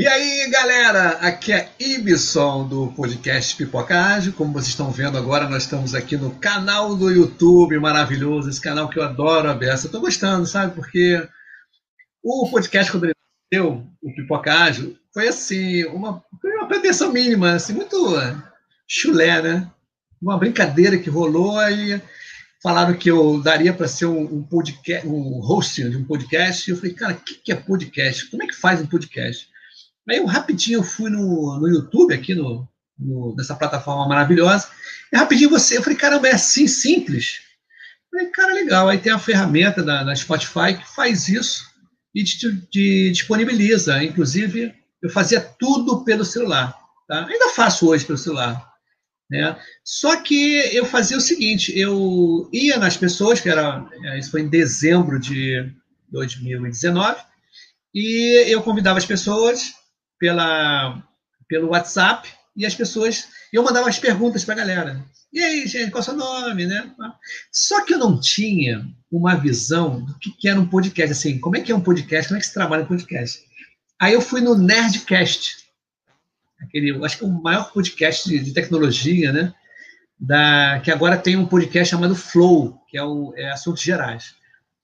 E aí, galera, aqui é Ibson do podcast Pipocagem. Como vocês estão vendo agora, nós estamos aqui no canal do YouTube maravilhoso, esse canal que eu adoro beça. Tô gostando, sabe? Porque o podcast, quando ele nasceu, o Pipocagem, foi assim, uma, uma pretensão mínima, assim, muito chulé, né? Uma brincadeira que rolou aí falaram que eu daria para ser um, um, podcast, um host de um podcast. E eu falei, cara, o que, que é podcast? Como é que faz um podcast? Aí eu rapidinho eu fui no, no YouTube, aqui no, no, nessa plataforma maravilhosa, e rapidinho você, eu falei, caramba, é assim simples? Eu falei, cara, legal. Aí tem a ferramenta da, da Spotify que faz isso e te, te, disponibiliza. Inclusive, eu fazia tudo pelo celular. Tá? Ainda faço hoje pelo celular. Né? Só que eu fazia o seguinte, eu ia nas pessoas, que era, isso foi em dezembro de 2019, e eu convidava as pessoas pela, pelo WhatsApp e as pessoas. Eu mandava as perguntas para a galera. E aí, gente, qual é o seu nome, né? Só que eu não tinha uma visão do que, era um podcast. Assim, como é que é um podcast? Como é que se trabalha um podcast? Aí eu fui no Nerdcast, aquele, acho que é o maior podcast de, de tecnologia, né? Da, que agora tem um podcast chamado Flow, que é, o, é Assuntos Gerais.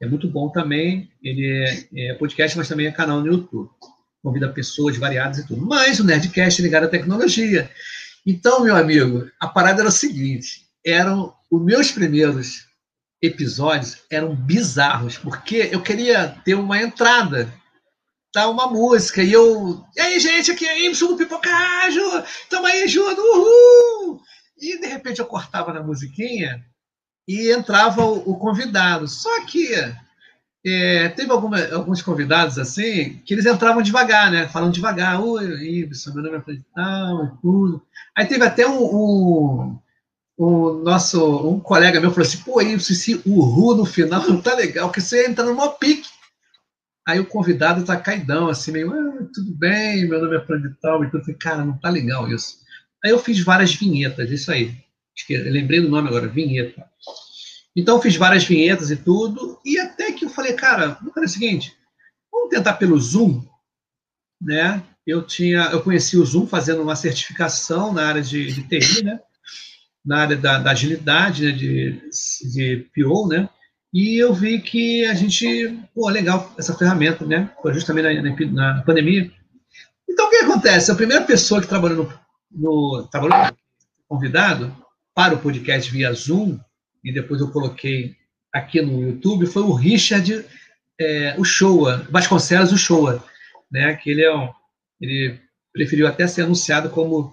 É muito bom também. Ele é, é podcast, mas também é canal no YouTube convida pessoas variadas e tudo. Mas o Nerdcast é ligado à tecnologia. Então, meu amigo, a parada era o seguinte: eram os meus primeiros episódios eram bizarros, porque eu queria ter uma entrada, tá? Uma música, e eu. E aí, gente, aqui é Y do Pipocajo! Tamo aí junto, uhul! E de repente eu cortava na musiquinha e entrava o, o convidado. Só que é, teve alguma, alguns convidados assim que eles entravam devagar, né? Falando devagar, oi, Ibson, meu nome é tal, tudo. Aí teve até um, um, um, nosso um colega meu falou assim, pô, Ibson, esse urru no final não tá legal, porque você entra no maior pique. Aí o convidado tá caidão, assim, meio, ah, tudo bem, meu nome é Fran de tal, e tudo. Cara, não tá legal isso. Aí eu fiz várias vinhetas, isso aí. lembrei do nome agora, vinheta. Então fiz várias vinhetas e tudo, e até que eu falei, cara, vamos fazer o seguinte, vamos tentar pelo Zoom, né? Eu tinha, eu conheci o Zoom fazendo uma certificação na área de, de TI, né? Na área da, da agilidade, né? de, de PO, né? E eu vi que a gente, pô, legal essa ferramenta, né? Foi justamente na, na, pandemia. Então o que acontece? A primeira pessoa que trabalhou no, no trabalhou convidado para o podcast via Zoom e depois eu coloquei aqui no YouTube, foi o Richard é, o Showa, Vasconcelos o Showa, né? Que ele é um, ele preferiu até ser anunciado como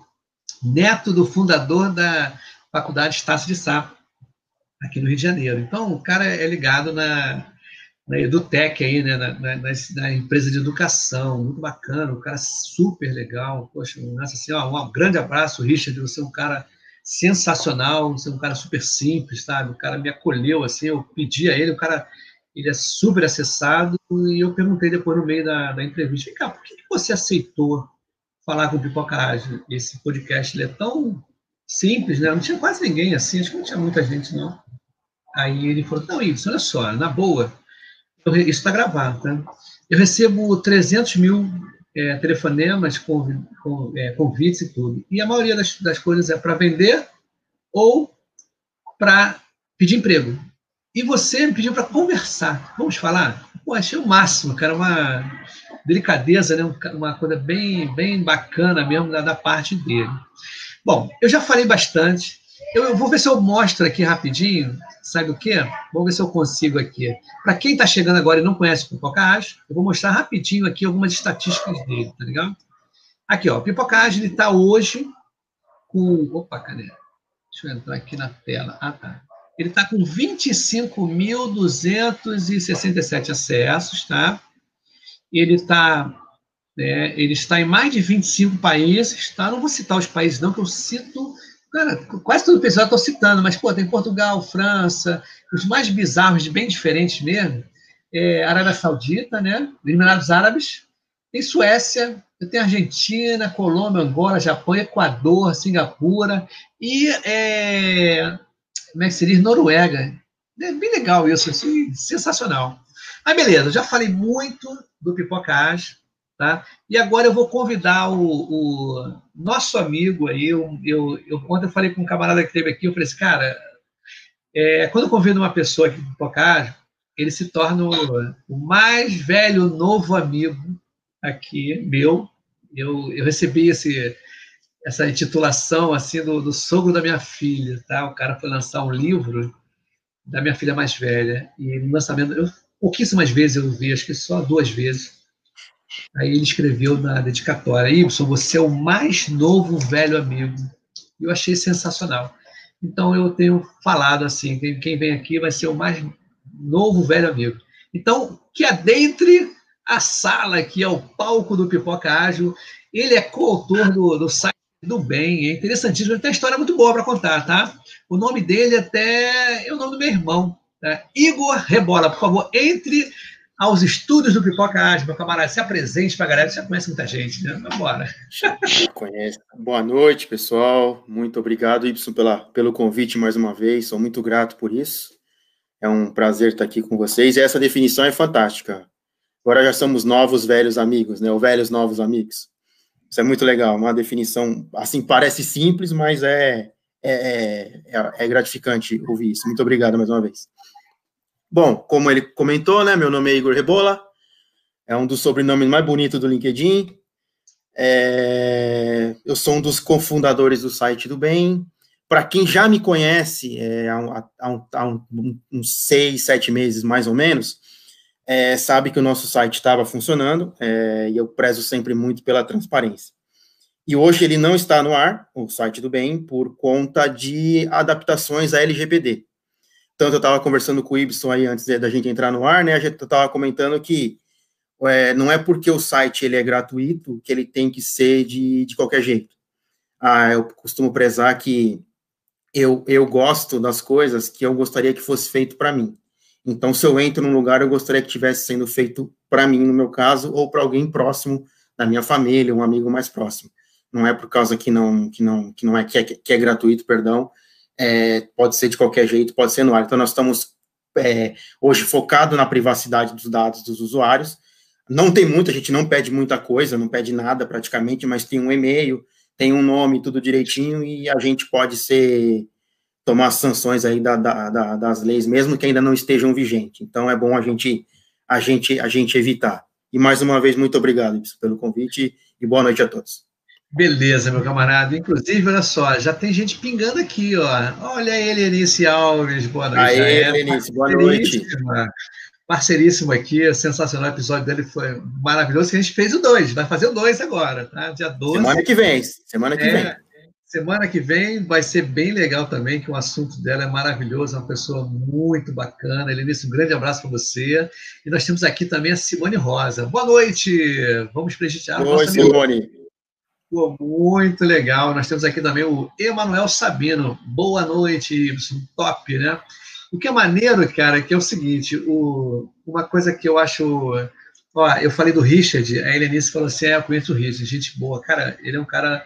neto do fundador da Faculdade Estácio de Sá, aqui no Rio de Janeiro. Então, o cara é ligado na, na Edutec aí, né, na, na, na, empresa de educação, muito bacana, um cara super legal, poxa, nossa, assim, ó, um grande abraço, Richard, você é um cara sensacional, é um cara super simples, sabe? O cara me acolheu, assim, eu pedi a ele, o cara, ele é super acessado, e eu perguntei depois no meio da, da entrevista, vem cá, por que, você aceitou falar com o Pipoca Esse podcast, ele é tão simples, né? Não tinha quase ninguém assim, acho que não tinha muita gente, não. Aí ele falou, não, isso, olha só, na boa, isso está gravado, tá? Eu recebo 300 mil é, telefonemas, com, com, é, convites e tudo. E a maioria das, das coisas é para vender ou para pedir emprego. E você me pediu para conversar. Vamos falar? Pô, achei o máximo, cara, uma delicadeza, né? uma coisa bem, bem bacana mesmo da, da parte dele. Bom, eu já falei bastante. Eu, eu vou ver se eu mostro aqui rapidinho Sabe o quê? Vamos ver se eu consigo aqui. Para quem está chegando agora e não conhece o Pipocage, eu vou mostrar rapidinho aqui algumas estatísticas dele, tá legal? Aqui, ó, o Pipocage, ele está hoje com... Opa, cadê? Deixa eu entrar aqui na tela. Ah, tá. Ele está com 25.267 acessos, tá? Ele está né, ele está em mais de 25 países, tá? Não vou citar os países não, que eu cito Quase todo o pessoal estou citando, mas pô, tem Portugal, França, os mais bizarros, bem diferentes mesmo. É, Arábia Saudita, né? Emirados Árabes, tem Suécia, tem Argentina, Colômbia, Angola, Japão, Equador, Singapura e é, como é que? Noruega. É bem legal isso, assim, sensacional. Mas beleza, já falei muito do Pipocage, Tá? E agora eu vou convidar o, o nosso amigo aí. Eu, eu, eu, ontem eu falei com um camarada que teve aqui, eu falei assim, cara, é, quando eu convido uma pessoa aqui para tocar, ele se torna o, o, mais velho novo amigo aqui, meu. Eu, eu recebi esse, essa intitulação assim do, do sogro da minha filha, tá? O cara foi lançar um livro da minha filha mais velha e no lançamento, eu, pouquíssimas vezes eu vi, acho que só duas vezes. Aí ele escreveu na dedicatória: Y, você é o mais novo velho amigo. Eu achei sensacional. Então eu tenho falado assim: quem vem aqui vai ser o mais novo velho amigo. Então, que adentre a sala aqui ao palco do Pipoca Ágil. Ele é coautor do, do site do Bem, é interessantíssimo, ele tem uma história muito boa para contar, tá? O nome dele até é o nome do meu irmão, tá? Igor Rebola, por favor, entre aos estúdios do Pipoca Ágil, meu camarada, se apresente para a galera, você já conhece muita gente, né? Vamos embora. Conhece. Boa noite, pessoal. Muito obrigado, Y, pela, pelo convite mais uma vez. Sou muito grato por isso. É um prazer estar aqui com vocês. E essa definição é fantástica. Agora já somos novos velhos amigos, né? Ou velhos novos amigos. Isso é muito legal. Uma definição, assim, parece simples, mas é, é, é, é gratificante ouvir isso. Muito obrigado mais uma vez. Bom, como ele comentou, né? Meu nome é Igor Rebola, é um dos sobrenomes mais bonitos do LinkedIn. É, eu sou um dos cofundadores do site do Bem. Para quem já me conhece, é, há, há, há um, uns seis, sete meses mais ou menos, é, sabe que o nosso site estava funcionando é, e eu prezo sempre muito pela transparência. E hoje ele não está no ar, o site do Bem, por conta de adaptações à LGPD. Tanto eu estava conversando com o Ibson aí antes da gente entrar no ar, né? A gente estava comentando que é, não é porque o site ele é gratuito que ele tem que ser de, de qualquer jeito. Ah, eu costumo prezar que eu, eu gosto das coisas que eu gostaria que fosse feito para mim. Então, se eu entro num lugar, eu gostaria que tivesse sendo feito para mim, no meu caso, ou para alguém próximo da minha família, um amigo mais próximo. Não é por causa que não que não que não é que é, que é gratuito, perdão, é, pode ser de qualquer jeito, pode ser no ar. Então, nós estamos é, hoje focado na privacidade dos dados dos usuários. Não tem muito, a gente não pede muita coisa, não pede nada praticamente, mas tem um e-mail, tem um nome, tudo direitinho, e a gente pode ser tomar sanções aí da, da, da, das leis, mesmo que ainda não estejam vigentes. Então, é bom a gente, a gente, a gente evitar. E mais uma vez, muito obrigado pelo convite e boa noite a todos. Beleza, meu camarada. Inclusive, olha só, já tem gente pingando aqui, ó. Olha ele, Elenice Alves. Boa noite. Aí, Elenice, boa noite. Parceiríssimo aqui, sensacional. O episódio dele foi maravilhoso. Que a gente fez o dois, vai fazer o dois agora, tá? Dia 12. Semana que vem, semana que é, vem. Semana que vem vai ser bem legal também, que o assunto dela é maravilhoso, é uma pessoa muito bacana. Elenice, um grande abraço para você. E nós temos aqui também a Simone Rosa. Boa noite! Vamos prestigiar a nossa Simone. Pô, muito legal. Nós temos aqui também o Emanuel Sabino. Boa noite, top, né? O que é maneiro, cara, é que é o seguinte, o, uma coisa que eu acho. Ó, eu falei do Richard, a Helenice falou assim: é, eu conheço o Richard, gente boa. Cara, ele é um cara.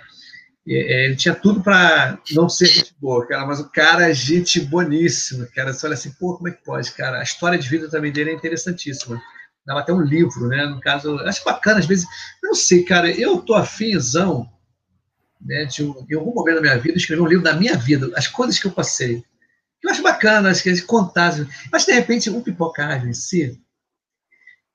É, é ele tinha tudo para não ser gente boa, cara, mas o cara é gente boníssima, cara. Você olha assim, pô, como é que pode, cara? A história de vida também dele é interessantíssima dava até um livro, né? No caso, acho bacana, às vezes, não sei, cara, eu tô afinzão, né, de, em algum momento da minha vida, escrever um livro da minha vida, as coisas que eu passei. Eu acho bacana, acho que eles contar, mas de repente o pipocagem em si,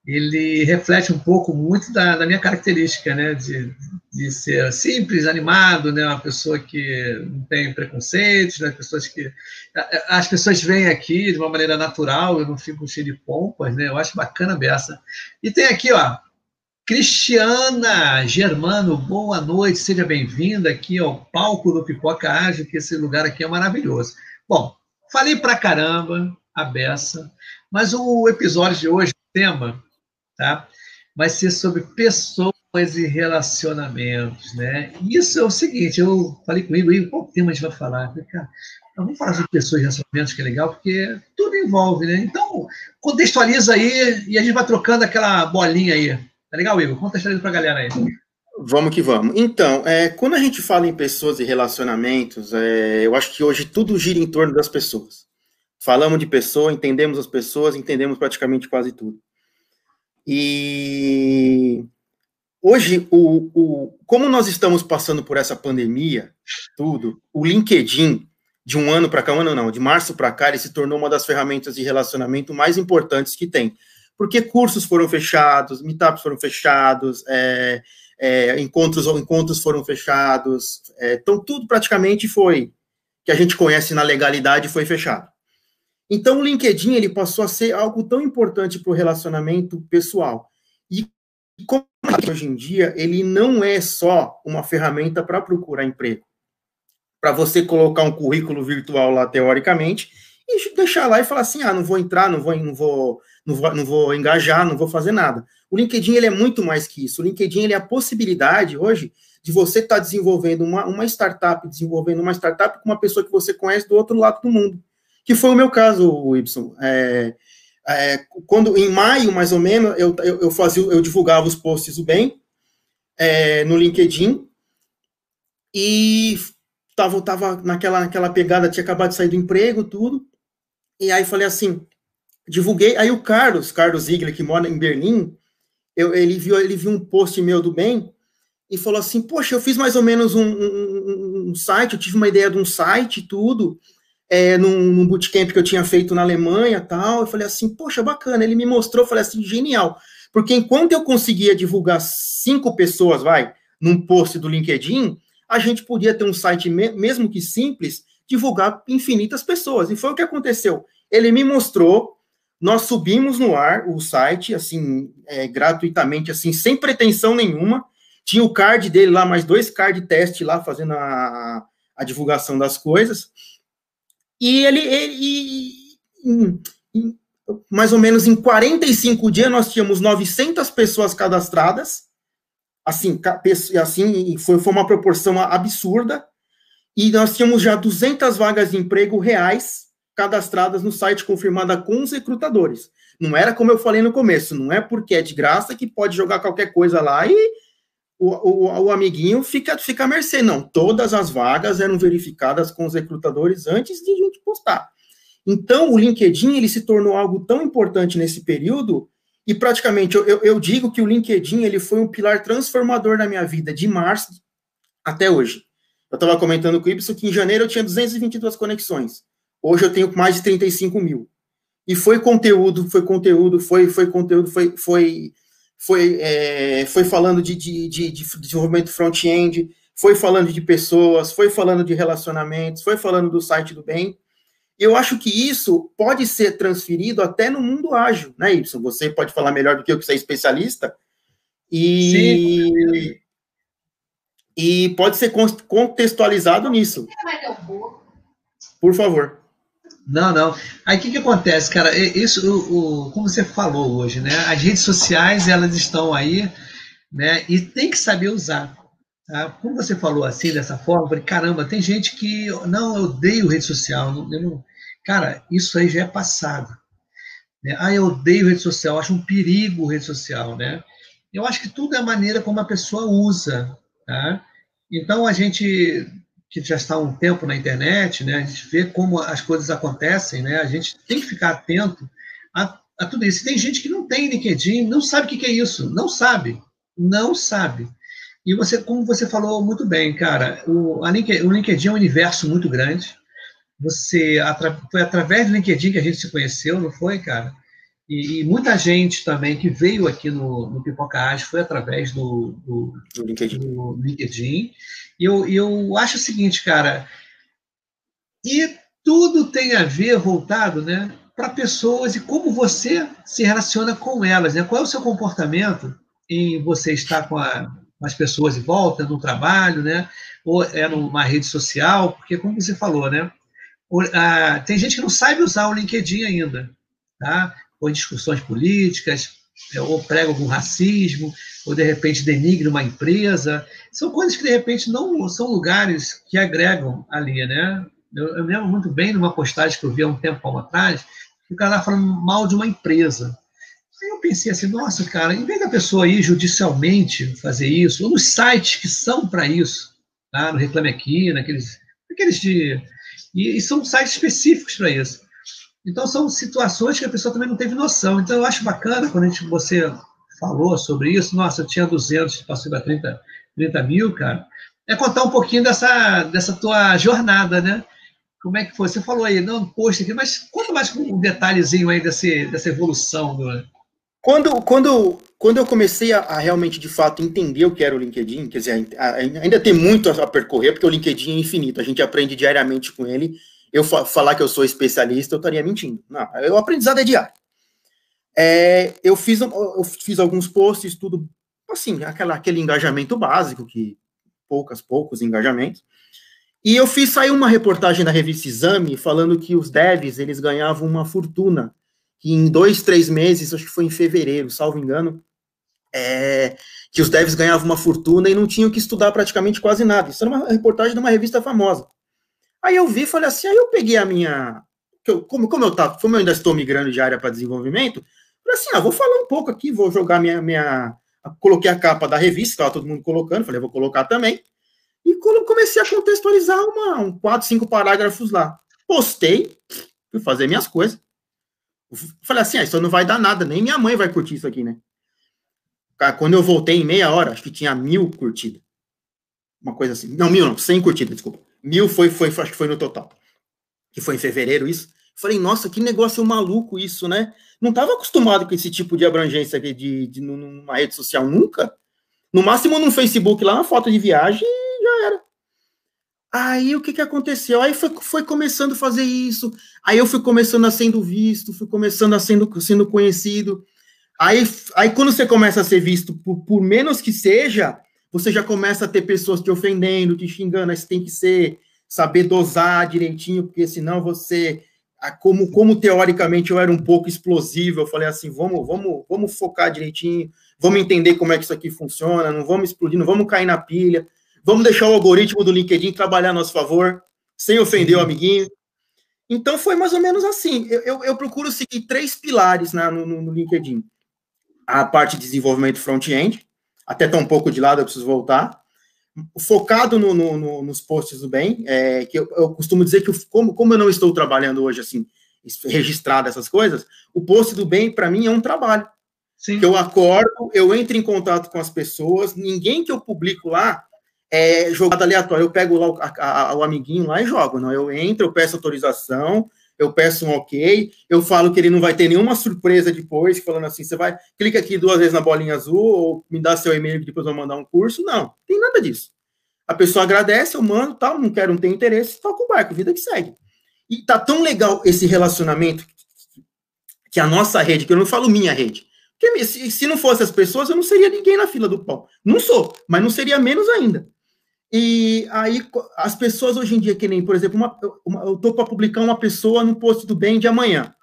ele reflete um pouco muito da, da minha característica, né, de, de ser simples, animado, né, uma pessoa que não tem preconceitos, né, pessoas que as pessoas vêm aqui de uma maneira natural, eu não fico cheio de pompas, né, eu acho bacana beça. E tem aqui, ó, Cristiana Germano, boa noite, seja bem-vinda aqui ao palco do Pipoca Ágil, que esse lugar aqui é maravilhoso. Bom, falei pra caramba a beça, mas o episódio de hoje, o tema tá? Vai ser sobre pessoas e relacionamentos, né? Isso é o seguinte, eu falei comigo aí, qual tema a gente vai falar? falei, cara, vamos falar sobre pessoas e relacionamentos, que é legal, porque tudo envolve, né? Então, contextualiza aí e a gente vai trocando aquela bolinha aí. Tá legal, Igor? Contextualiza pra galera aí. Vamos que vamos. Então, é, quando a gente fala em pessoas e relacionamentos, é, eu acho que hoje tudo gira em torno das pessoas. Falamos de pessoa, entendemos as pessoas, entendemos praticamente quase tudo. E hoje, o, o, como nós estamos passando por essa pandemia, tudo, o LinkedIn, de um ano para cá, um ano não, de março para cá, ele se tornou uma das ferramentas de relacionamento mais importantes que tem. Porque cursos foram fechados, meetups foram fechados, é, é, encontros ou encontros foram fechados, é, então tudo praticamente foi que a gente conhece na legalidade foi fechado. Então o LinkedIn ele passou a ser algo tão importante para o relacionamento pessoal. E como hoje em dia ele não é só uma ferramenta para procurar emprego, para você colocar um currículo virtual lá teoricamente e deixar lá e falar assim, ah, não vou entrar, não vou, não vou, não vou, não vou engajar, não vou fazer nada. O LinkedIn ele é muito mais que isso. O LinkedIn ele é a possibilidade hoje de você estar tá desenvolvendo uma, uma startup, desenvolvendo uma startup com uma pessoa que você conhece do outro lado do mundo, que foi o meu caso, Y. É, é, quando em maio, mais ou menos, eu, eu, eu, fazia, eu divulgava os posts do bem é, no LinkedIn e tava, tava naquela, naquela pegada, tinha acabado de sair do emprego, tudo. E aí falei assim, divulguei. Aí o Carlos, Carlos Ziegler, que mora em Berlim, eu, ele, viu, ele viu um post meu do bem e falou assim: Poxa, eu fiz mais ou menos um, um, um site, eu tive uma ideia de um site e tudo, é, num, num bootcamp que eu tinha feito na Alemanha tal. Eu falei assim: Poxa, bacana. Ele me mostrou, falei assim: genial. Porque enquanto eu conseguia divulgar cinco pessoas, vai, num post do LinkedIn, a gente podia ter um site, mesmo que simples, divulgar infinitas pessoas. E foi o que aconteceu. Ele me mostrou, nós subimos no ar o site, assim, é, gratuitamente, assim, sem pretensão nenhuma. Tinha o card dele lá, mais dois card teste lá, fazendo a, a divulgação das coisas. E ele, ele em, em, mais ou menos em 45 dias, nós tínhamos 900 pessoas cadastradas. Assim, assim foi, foi uma proporção absurda. E nós tínhamos já 200 vagas de emprego reais cadastradas no site confirmada com os recrutadores. Não era como eu falei no começo, não é porque é de graça que pode jogar qualquer coisa lá e o, o, o amiguinho fica, fica à mercê. Não, todas as vagas eram verificadas com os recrutadores antes de a gente postar. Então, o LinkedIn ele se tornou algo tão importante nesse período e praticamente eu, eu, eu digo que o LinkedIn ele foi um pilar transformador na minha vida de março até hoje. Eu estava comentando com o Ibsen que em janeiro eu tinha 222 conexões. Hoje eu tenho mais de 35 mil. E foi conteúdo, foi conteúdo, foi, foi conteúdo, foi, foi, foi, é, foi falando de, de, de, de desenvolvimento front-end, foi falando de pessoas, foi falando de relacionamentos, foi falando do site do bem. Eu acho que isso pode ser transferido até no mundo ágil, né, Y? Você pode falar melhor do que eu, que você é especialista. E, Sim. e pode ser contextualizado nisso. Por favor. Não, não. Aí o que, que acontece, cara? Isso, o, o, como você falou hoje, né? As redes sociais elas estão aí, né? E tem que saber usar. Tá? Como você falou assim, dessa forma, eu falei, caramba, tem gente que não, eu odeio rede social. Não, não... Cara, isso aí já é passado. Né? Ah, eu odeio rede social, acho um perigo rede social, né? Eu acho que tudo é a maneira como a pessoa usa, tá? Então a gente que já está há um tempo na internet, né? A gente vê como as coisas acontecem, né? A gente tem que ficar atento a, a tudo isso. Tem gente que não tem LinkedIn, não sabe o que, que é isso, não sabe, não sabe. E você, como você falou muito bem, cara, o, LinkedIn, o LinkedIn é um universo muito grande. Você foi através do LinkedIn que a gente se conheceu, não foi, cara? E, e muita gente também que veio aqui no, no Pipoca Ágil foi através do, do, do LinkedIn. Do LinkedIn. Eu, eu acho o seguinte, cara, e tudo tem a ver voltado, né, para pessoas e como você se relaciona com elas, né? Qual é o seu comportamento em você estar com, a, com as pessoas em volta, no trabalho, né? Ou é numa rede social, porque como você falou, né? tem gente que não sabe usar o LinkedIn ainda, tá? ou em discussões políticas, ou prega algum racismo, ou de repente denigre uma empresa. São coisas que de repente não são lugares que agregam ali, né? Eu, eu lembro muito bem de uma postagem que eu vi há um tempo atrás, o cara estava falando mal de uma empresa. Aí eu pensei assim, nossa, cara, em vez da pessoa ir judicialmente fazer isso, ou nos sites que são para isso, tá? no Reclame Aqui, naqueles, naqueles de. E, e são sites específicos para isso. Então, são situações que a pessoa também não teve noção. Então, eu acho bacana quando a gente, você falou sobre isso. Nossa, eu tinha 200, passei para 30, 30 mil, cara. É contar um pouquinho dessa, dessa tua jornada, né? Como é que foi? Você falou aí, não, post aqui, mas conta mais um detalhezinho aí desse, dessa evolução. Do... Quando, quando, quando eu comecei a, a, realmente, de fato, entender o que era o LinkedIn, quer dizer, ainda tem muito a, percorrer, porque o LinkedIn é infinito, a gente aprende diariamente com ele. Eu fa falar que eu sou especialista, eu estaria mentindo. Não, o aprendizado é diário. É, eu, fiz, eu fiz alguns posts, tudo assim, aquela, aquele engajamento básico, que poucas, poucos engajamentos. E eu fiz sair uma reportagem da revista Exame falando que os devs eles ganhavam uma fortuna. Que em dois, três meses, acho que foi em fevereiro, salvo engano, é, que os devs ganhavam uma fortuna e não tinham que estudar praticamente quase nada. Isso era uma reportagem de uma revista famosa. Aí eu vi, falei assim, aí eu peguei a minha. Como, como eu tava, como eu ainda estou migrando de área para desenvolvimento, falei assim, ah, vou falar um pouco aqui, vou jogar minha. minha coloquei a capa da revista, estava todo mundo colocando, falei, vou colocar também. E comecei a contextualizar uma, um quatro, cinco parágrafos lá. Postei, fui fazer minhas coisas. Falei assim, ah, isso não vai dar nada, nem minha mãe vai curtir isso aqui, né? Quando eu voltei em meia hora, acho que tinha mil curtidas. Uma coisa assim. Não, mil não, cem curtidas, desculpa. Mil foi, foi, acho que foi no total. Que foi em fevereiro isso. Falei, nossa, que negócio maluco isso, né? Não estava acostumado com esse tipo de abrangência de, de, de, numa rede social nunca. No máximo no Facebook, lá uma foto de viagem já era. Aí o que, que aconteceu? Aí foi, foi começando a fazer isso. Aí eu fui começando a sendo visto, fui começando a sendo, sendo conhecido. Aí, aí quando você começa a ser visto, por, por menos que seja, você já começa a ter pessoas te ofendendo, te xingando. Aí você tem que ser, saber dosar direitinho, porque senão você. Como, como teoricamente eu era um pouco explosivo, eu falei assim: vamos, vamos, vamos focar direitinho, vamos entender como é que isso aqui funciona, não vamos explodir, não vamos cair na pilha. Vamos deixar o algoritmo do LinkedIn trabalhar a nosso favor, sem ofender o amiguinho. Então foi mais ou menos assim. Eu, eu, eu procuro seguir três pilares né, no, no, LinkedIn: a parte de desenvolvimento front-end, até tá um pouco de lado, eu preciso voltar. Focado no, no, nos posts do bem, é, que eu, eu, costumo dizer que eu, como, como eu não estou trabalhando hoje assim, registrado essas coisas, o post do bem para mim é um trabalho. Sim. Que eu acordo, eu entro em contato com as pessoas, ninguém que eu publico lá é jogada aleatória. Eu pego lá o, a, a, o amiguinho lá e jogo. Não? Eu entro, eu peço autorização, eu peço um ok, eu falo que ele não vai ter nenhuma surpresa depois, falando assim, você vai, clica aqui duas vezes na bolinha azul, ou me dá seu e-mail que depois eu vou mandar um curso. Não, tem nada disso. A pessoa agradece, eu mando, tal, não quero, não tenho interesse, toca o barco, vida que segue. E tá tão legal esse relacionamento que a nossa rede, que eu não falo minha rede, porque se, não fosse as pessoas, eu não seria ninguém na fila do pão. Não sou, mas não seria menos ainda. E aí, as pessoas hoje em dia, que nem, por exemplo, uma, uma, eu estou para publicar uma pessoa no posto do bem de amanhã.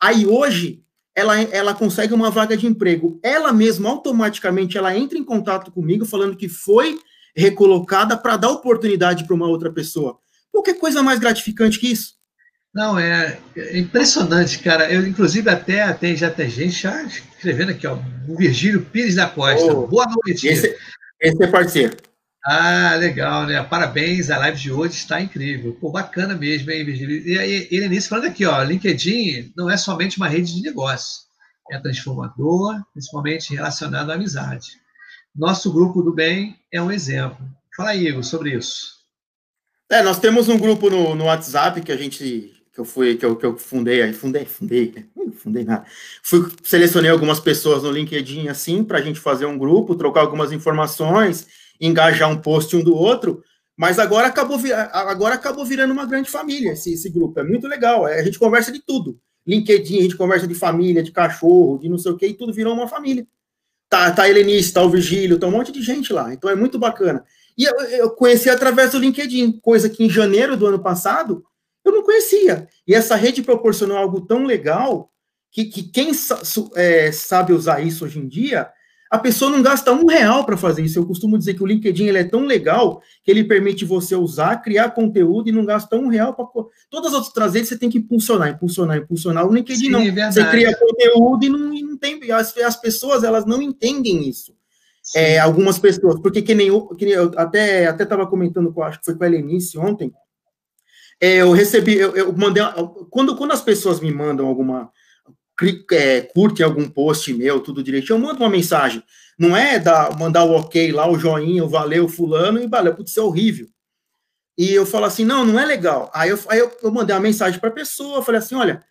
Aí hoje, ela, ela consegue uma vaga de emprego. Ela mesma, automaticamente, ela entra em contato comigo, falando que foi recolocada para dar oportunidade para uma outra pessoa. Qualquer coisa mais gratificante que isso? Não, é, é impressionante, cara. Eu, inclusive, até, até já tem gente já escrevendo aqui, ó. O Virgílio Pires da Costa. Oh, Boa noite. Esse, esse é parceiro. Ah, legal, né? Parabéns, a live de hoje está incrível. Pô, bacana mesmo, hein, Virgílio? E aí, ele nisso falando aqui, ó, LinkedIn não é somente uma rede de negócio, é transformador, principalmente relacionado à amizade. Nosso grupo do bem é um exemplo. Fala aí, Igor, sobre isso. É, nós temos um grupo no, no WhatsApp que a gente que eu fui que eu, que eu fundei aí fundei fundei né? não fundei nada fui selecionei algumas pessoas no LinkedIn assim para a gente fazer um grupo trocar algumas informações engajar um post um do outro, mas agora acabou, agora acabou virando uma grande família esse, esse grupo. É muito legal. É, a gente conversa de tudo. LinkedIn, a gente conversa de família, de cachorro, de não sei o que, e tudo virou uma família. Tá, tá a Helenice, tá o Virgílio, tá um monte de gente lá. Então é muito bacana. E eu, eu conheci através do LinkedIn, coisa que em janeiro do ano passado eu não conhecia. E essa rede proporcionou algo tão legal que, que quem é, sabe usar isso hoje em dia a pessoa não gasta um real para fazer isso. Eu costumo dizer que o LinkedIn ele é tão legal que ele permite você usar, criar conteúdo e não gasta um real para. Todas as outras redes você tem que impulsionar, impulsionar, impulsionar. O LinkedIn Sim, não. É você cria conteúdo e não, e não tem. As, as pessoas elas não entendem isso. É, algumas pessoas, porque que nem eu, que eu até até estava comentando com acho que foi com a Helenice ontem. É, eu recebi, eu, eu mandei quando quando as pessoas me mandam alguma é, algum post meu, tudo direitinho, eu mando uma mensagem. Não é dar, mandar o ok lá, o joinha, o valeu, fulano, e valeu, putz, isso é horrível. E eu falo assim, não, não é legal. Aí eu, aí eu, eu mandei uma mensagem para a pessoa, falei assim, olha,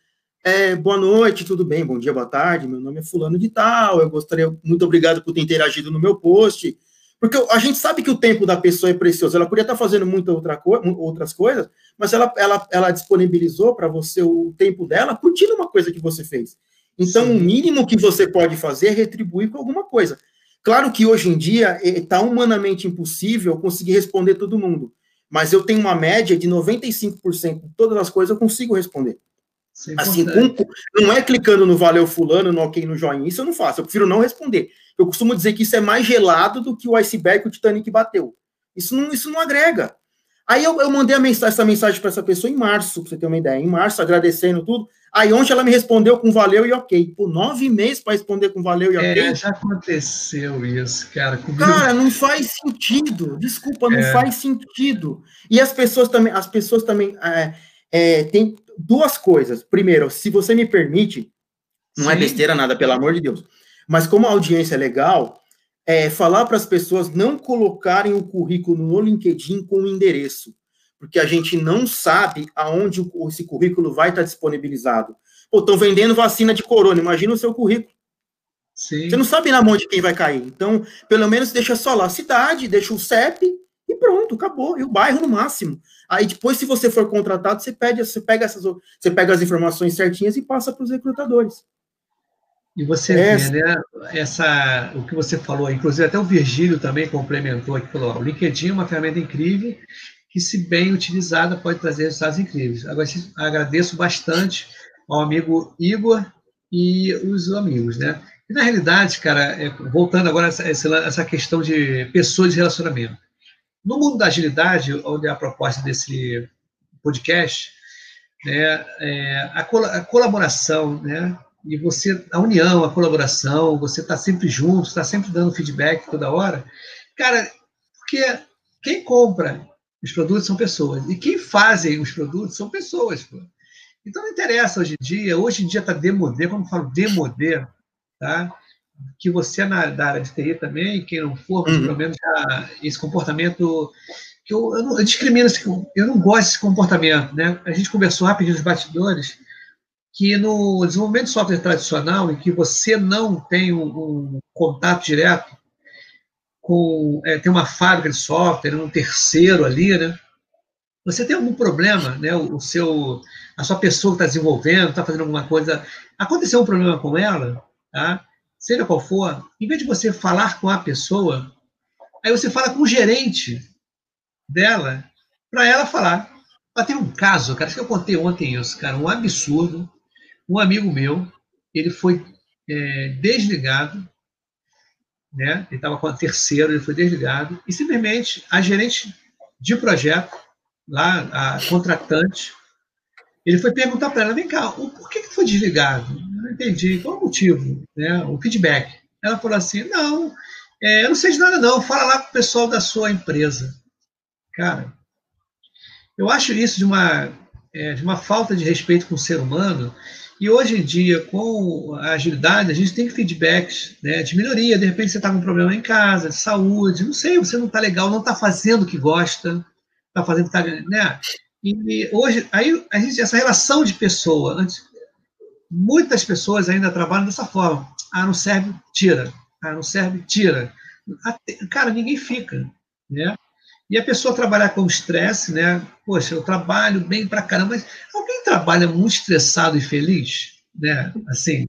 é, boa noite, tudo bem, bom dia, boa tarde, meu nome é fulano de tal, eu gostaria, muito obrigado por ter interagido no meu post, porque a gente sabe que o tempo da pessoa é precioso, ela podia estar fazendo muita outra co outras coisas, mas ela, ela, ela disponibilizou para você o tempo dela curtindo uma coisa que você fez. Então, Sim. o mínimo que você pode fazer é retribuir com alguma coisa. Claro que hoje em dia está humanamente impossível conseguir responder todo mundo, mas eu tenho uma média de 95% de todas as coisas eu consigo responder. É assim, com, não é clicando no valeu fulano, no ok, no joinha, isso eu não faço, eu prefiro não responder. Eu costumo dizer que isso é mais gelado do que o iceberg que o Titanic bateu. Isso não, isso não agrega. Aí eu, eu mandei mensagem, essa mensagem para essa pessoa em março, para você ter uma ideia, em março, agradecendo tudo. Aí ontem ela me respondeu com valeu e ok. Por nove meses para responder com valeu e ok. É, já aconteceu isso, cara. Comigo... Cara, não faz sentido. Desculpa, não é. faz sentido. E as pessoas também, as pessoas também é, é, tem duas coisas. Primeiro, se você me permite, não é Sim. é besteira nada, pelo amor de Deus. Mas como a audiência é legal, é falar para as pessoas não colocarem o currículo no LinkedIn com o endereço, porque a gente não sabe aonde esse currículo vai estar disponibilizado. Pô, estão vendendo vacina de corona, imagina o seu currículo. Sim. Você não sabe na mão de quem vai cair. Então, pelo menos deixa só lá a cidade, deixa o CEP e pronto, acabou. E o bairro no máximo. Aí depois, se você for contratado, você pede, você pega essas, você pega as informações certinhas e passa para os recrutadores. E você essa... vê, né, essa, o que você falou, inclusive até o Virgílio também complementou aqui, falou, ó, o LinkedIn é uma ferramenta incrível que, se bem utilizada, pode trazer resultados incríveis. Agora, agradeço bastante ao amigo Igor e os amigos, né? E, na realidade, cara, é, voltando agora a essa, essa questão de pessoas de relacionamento. No mundo da agilidade, onde é a proposta desse podcast, né, é, a, col a colaboração, né, e você, a união, a colaboração, você está sempre junto, está sempre dando feedback toda hora. Cara, porque quem compra os produtos são pessoas, e quem fazem os produtos são pessoas. Pô. Então não interessa hoje em dia, hoje em dia está demodé, como eu falo, tá? que você é na, da área de TI também, quem não for, mas uhum. pelo menos já, esse comportamento que eu, eu, não, eu discrimino, eu não gosto desse comportamento, né? A gente conversou rapidinho nos bastidores, que no desenvolvimento de software tradicional, em que você não tem um, um contato direto com é, tem uma fábrica de software, um terceiro ali, né? Você tem algum problema, né? O, o seu, a sua pessoa que está desenvolvendo, está fazendo alguma coisa, aconteceu um problema com ela, tá? Seja qual for, em vez de você falar com a pessoa, aí você fala com o gerente dela para ela falar. Mas tem um caso, cara, acho que eu contei ontem isso, cara, um absurdo um amigo meu, ele foi é, desligado, né? Ele estava com a terceira, ele foi desligado, e simplesmente a gerente de projeto, lá, a contratante, ele foi perguntar para ela: vem cá, por que, que foi desligado? Eu não entendi, qual o motivo, né? O feedback. Ela falou assim: não, é, eu não sei de nada, não, fala lá com o pessoal da sua empresa. Cara, eu acho isso de uma, é, de uma falta de respeito com o ser humano e hoje em dia, com a agilidade, a gente tem feedbacks né, de melhoria. De repente você está com um problema em casa, de saúde, não sei, você não está legal, não está fazendo o que gosta, está fazendo o que está. Né? E hoje, aí, a gente, essa relação de pessoa, muitas pessoas ainda trabalham dessa forma. Ah, não serve, tira. Ah, não serve, tira. Cara, ninguém fica. Né? E a pessoa trabalhar com estresse, né? Poxa, eu trabalho bem pra caramba, mas alguém trabalha muito estressado e feliz, né? Assim,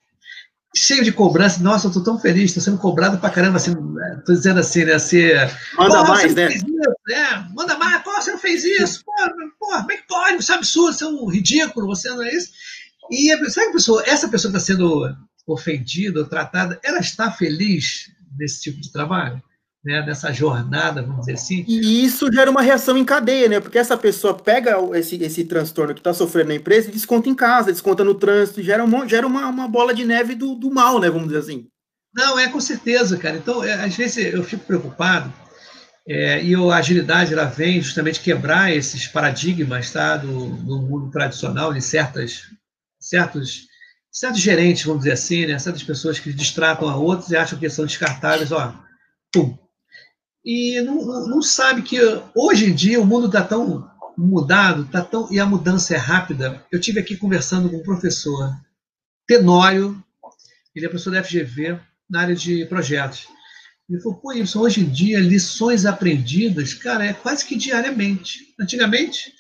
cheio de cobrança, nossa, eu tô tão feliz, tô sendo cobrado pra caramba, assim, né? tô dizendo assim, né? Ser, Manda mais, né? Isso, né? Manda mais, pô, você não fez isso, pô, pô, como é que pode? Você é absurdo, você é um ridículo, você não é isso. E sabe a pessoa, essa pessoa que está sendo ofendida ou tratada, ela está feliz nesse tipo de trabalho? Né, dessa jornada, vamos dizer assim. E isso gera uma reação em cadeia, né? Porque essa pessoa pega esse, esse transtorno que está sofrendo na empresa e desconta em casa, desconta no trânsito, gera, uma, gera uma, uma bola de neve do, do mal, né? Vamos dizer assim. Não, é com certeza, cara. Então, é, às vezes eu fico preocupado, é, e a agilidade ela vem justamente quebrar esses paradigmas tá, do, do mundo tradicional, de certas, certos certos gerentes, vamos dizer assim, né, certas pessoas que distratam a outros e acham que são descartáveis, ó, pum. E não, não sabe que hoje em dia o mundo está tão mudado, tá tão e a mudança é rápida. Eu tive aqui conversando com um professor Tenório, ele é professor da FGV na área de projetos. Ele falou, pô, isso hoje em dia, lições aprendidas, cara, é quase que diariamente. Antigamente,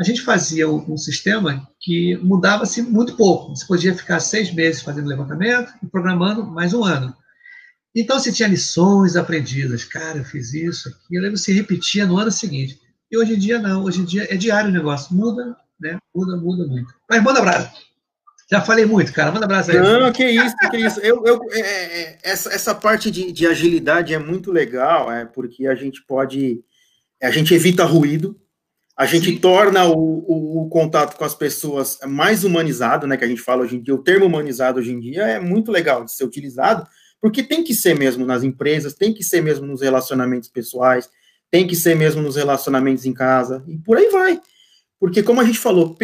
a gente fazia um, sistema que mudava-se muito pouco. Você podia ficar seis meses fazendo levantamento e programando mais um ano. Então, você tinha lições aprendidas. Cara, eu fiz isso, aquilo. Aí você repetia no ano seguinte. E hoje em dia, não. Hoje em dia é diário o negócio. Muda, né? Muda, muda muito. Mas manda abraço. Já falei muito, cara. Manda abraço aí. Não, que isso, que isso. Eu, eu, é, é, essa, essa parte de, de agilidade é muito legal, é, porque a gente pode. A gente evita ruído, a gente Sim. torna o, o, o, contato com as pessoas mais humanizado, né? Que a gente fala hoje em dia, o termo humanizado hoje em dia é muito legal de ser utilizado, porque tem que ser mesmo nas empresas, tem que ser mesmo nos relacionamentos pessoais, tem que ser mesmo nos relacionamentos em casa, e por aí vai. Porque, como a gente falou,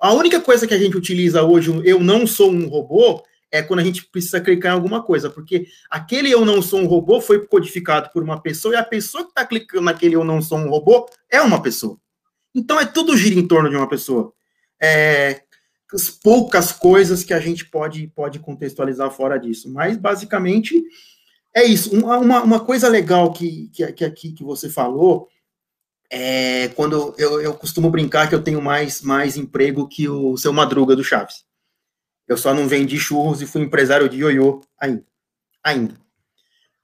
a, única coisa que a gente utiliza hoje, eu não sou um robô, é quando a gente precisa clicar em alguma coisa, porque aquele eu não sou um robô foi codificado por uma pessoa e a pessoa que está clicando naquele eu não sou um robô é uma pessoa. Então é tudo gira em torno de uma pessoa. É, poucas coisas que a gente pode, pode contextualizar fora disso, mas basicamente é isso. Uma, uma, coisa legal que, que, que aqui que você falou é quando eu, eu costumo brincar que eu tenho mais, mais emprego que o seu Madruga do Chaves. Eu só não vendi churros e fui empresário de ioiô ainda. Ainda.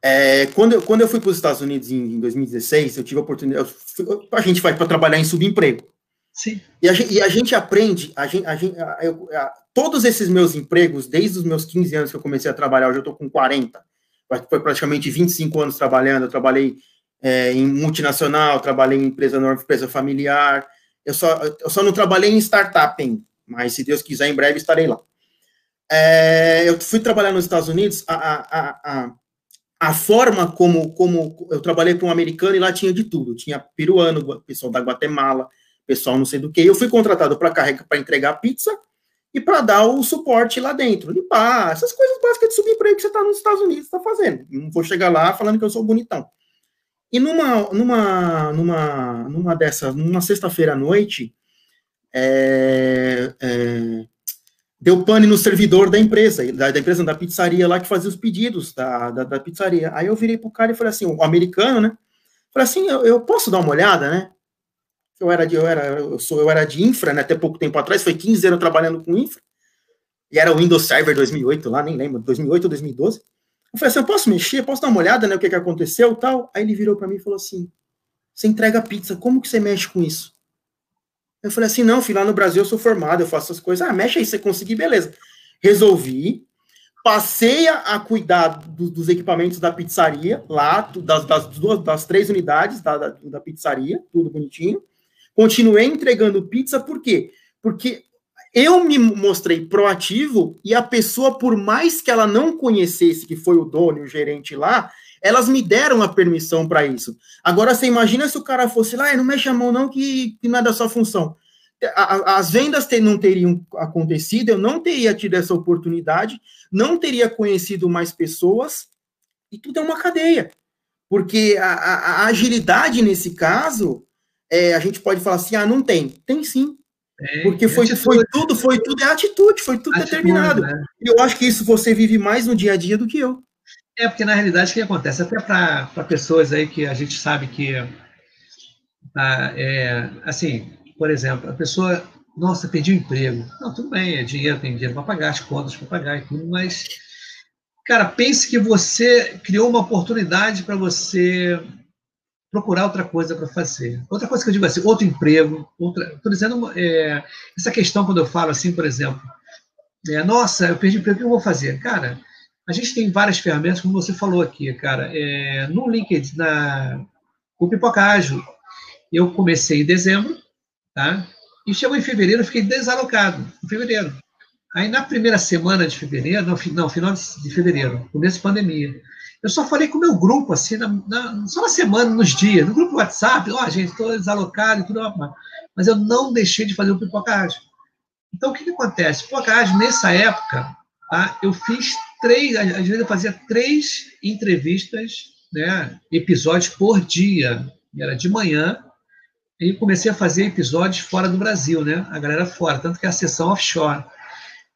É, quando, eu, quando eu fui para os Estados Unidos em, em 2016, eu tive a oportunidade. Fui, a gente vai para trabalhar em subemprego. Sim. E a, e a gente aprende, a gente, a gente, a, todos esses meus empregos, desde os meus 15 anos que eu comecei a trabalhar, hoje eu estou com 40, foi praticamente 25 anos trabalhando. Eu trabalhei é, em multinacional, trabalhei em empresa normal, empresa familiar. Eu só, eu só não trabalhei em startup, mas se Deus quiser, em breve estarei lá. É, eu fui trabalhar nos Estados Unidos, a, a, a, a forma como, como eu trabalhei para um americano e lá tinha de tudo. Tinha peruano, pessoal da Guatemala, pessoal não sei do que. Eu fui contratado para carregar, para entregar pizza e para dar o suporte lá dentro, limpar, essas coisas básicas de subemprego que você está nos Estados Unidos está fazendo. Não vou chegar lá falando que eu sou bonitão. E numa, numa, numa, numa dessa, numa sexta-feira à noite, é, é, deu pane no servidor da empresa, da, da, empresa da pizzaria lá que fazia os pedidos da, da, da, pizzaria. Aí eu virei pro cara e falei assim, o americano, né? Falei assim, eu, eu posso dar uma olhada, né? Eu era de, eu era, eu sou, eu era de infra, né? Até pouco tempo atrás, foi 15 anos trabalhando com infra. E era o Windows Server 2008 lá, nem lembro, 2008 ou 2012. Eu falei assim, eu posso mexer, posso dar uma olhada, né, o que que aconteceu, tal. Aí ele virou para mim e falou assim: "Você entrega pizza, como que você mexe com isso?" Eu falei assim, não, filho, lá no Brasil eu sou formado, eu faço essas coisas. Ah, mexe aí, você conseguir, beleza. Resolvi, passei a, cuidar do, dos equipamentos da pizzaria, lá, das, das, duas, das três unidades da, da, da, pizzaria, tudo bonitinho. Continuei entregando pizza, por quê? Porque eu me mostrei proativo e a pessoa, por mais que ela não conhecesse que foi o dono e o gerente lá, elas me deram a permissão para isso. Agora, você imagina se o cara fosse lá, não mexe a mão não, que, que não é da sua função. As vendas não teriam acontecido, eu não teria tido essa oportunidade, não teria conhecido mais pessoas, e tudo é uma cadeia. Porque a, a agilidade, nesse caso, é, a gente pode falar assim, ah, não tem. Tem sim. É, porque foi, foi tudo, foi tudo é atitude, foi tudo atitude, determinado. Né? E eu acho que isso você vive mais no dia a dia do que eu. É, porque na realidade o que acontece? Até para pessoas aí que a gente sabe que. Tá, é, assim, por exemplo, a pessoa, nossa, perdi o emprego. Não, tudo bem, é dinheiro, tem dinheiro para pagar, as contas para pagar e tudo, mas. Cara, pense que você criou uma oportunidade para você procurar outra coisa para fazer. Outra coisa que eu digo assim, outro emprego, outra. Estou dizendo é, essa questão quando eu falo assim, por exemplo, é, nossa, eu perdi emprego, o que eu vou fazer? Cara, a gente tem várias ferramentas, como você falou aqui, cara. É, no LinkedIn, na, o Pipocágio, eu comecei em dezembro, tá? E chegou em fevereiro, eu fiquei desalocado, em fevereiro. Aí, na primeira semana de fevereiro, não, não final de fevereiro, começo de pandemia, eu só falei com o meu grupo, assim, na, na, só na semana, nos dias, no grupo WhatsApp, ó, oh, gente, estou desalocado e tudo, mas eu não deixei de fazer o Pipocágio. Então, o que, que acontece? Pô, cara, nessa época, tá, eu fiz três, às vezes eu fazia três entrevistas, né, episódios por dia. Era de manhã, e comecei a fazer episódios fora do Brasil, né? A galera fora, tanto que é a sessão offshore.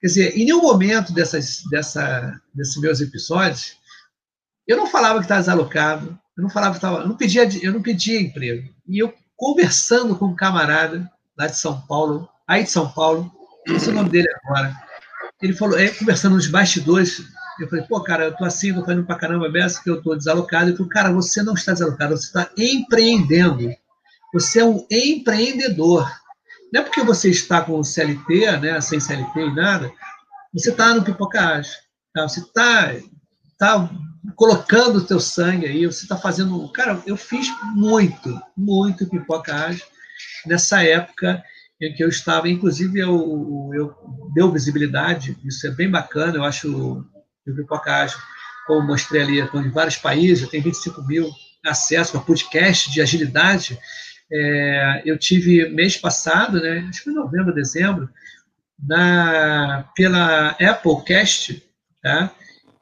Quer dizer, em nenhum momento dessas, dessa, desses meus episódios, eu não falava que estava desalocado, eu não falava que estava, eu não pedia, eu não pedia emprego. E eu conversando com um camarada lá de São Paulo, aí de São Paulo, não sei o nome dele agora. Ele falou, é, conversando nos bastidores, eu falei, pô, cara, eu tô assim, tô fazendo pra caramba dessa, que eu tô desalocado. Ele falou, cara, você não está desalocado, você está empreendendo. Você é um empreendedor. Não é porque você está com CLT, né, sem CLT e nada, você está no pipocagem. Tá? Você está tá colocando o teu sangue aí, você está fazendo... Cara, eu fiz muito, muito pipocagem nessa época em que eu estava, inclusive eu, eu deu visibilidade, isso é bem bacana, eu acho que o Pipocagem, como mostrei ali, estão em vários países, tem 25 mil acessos a podcast de agilidade, é, eu tive mês passado, né, acho que foi novembro, dezembro, na, pela Applecast, tá?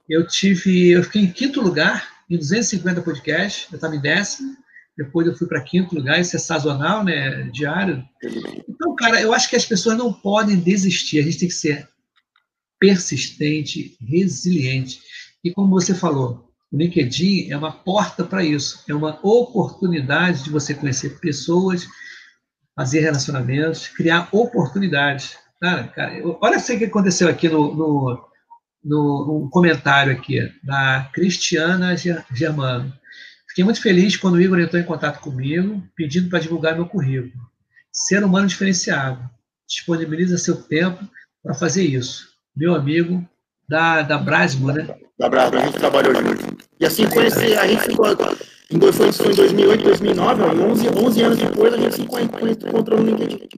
Eu tive, eu fiquei em quinto lugar em 250 podcasts, eu estava em décimo, depois eu fui para quinto lugar, isso é sazonal, né, diário. Então, cara, eu acho que as pessoas não podem desistir, a gente tem que ser persistente, resiliente. E como você falou, o LinkedIn é uma porta para isso, é uma oportunidade de você conhecer pessoas, fazer relacionamentos, criar oportunidades. Cara, cara olha o que aconteceu aqui no, no, no, no comentário aqui da Cristiana Germano. Fiquei muito feliz quando o Igor entrou em contato comigo, pedindo para divulgar meu currículo. Ser humano diferenciado. Disponibiliza seu tempo para fazer isso. Meu amigo da, da Brasmo, né? Da Brasmo, a gente trabalhou junto. E assim conheci, a gente ficou, em, foi, foi em 2008, 2009, 11, 11 anos depois a gente se encontrou no LinkedIn.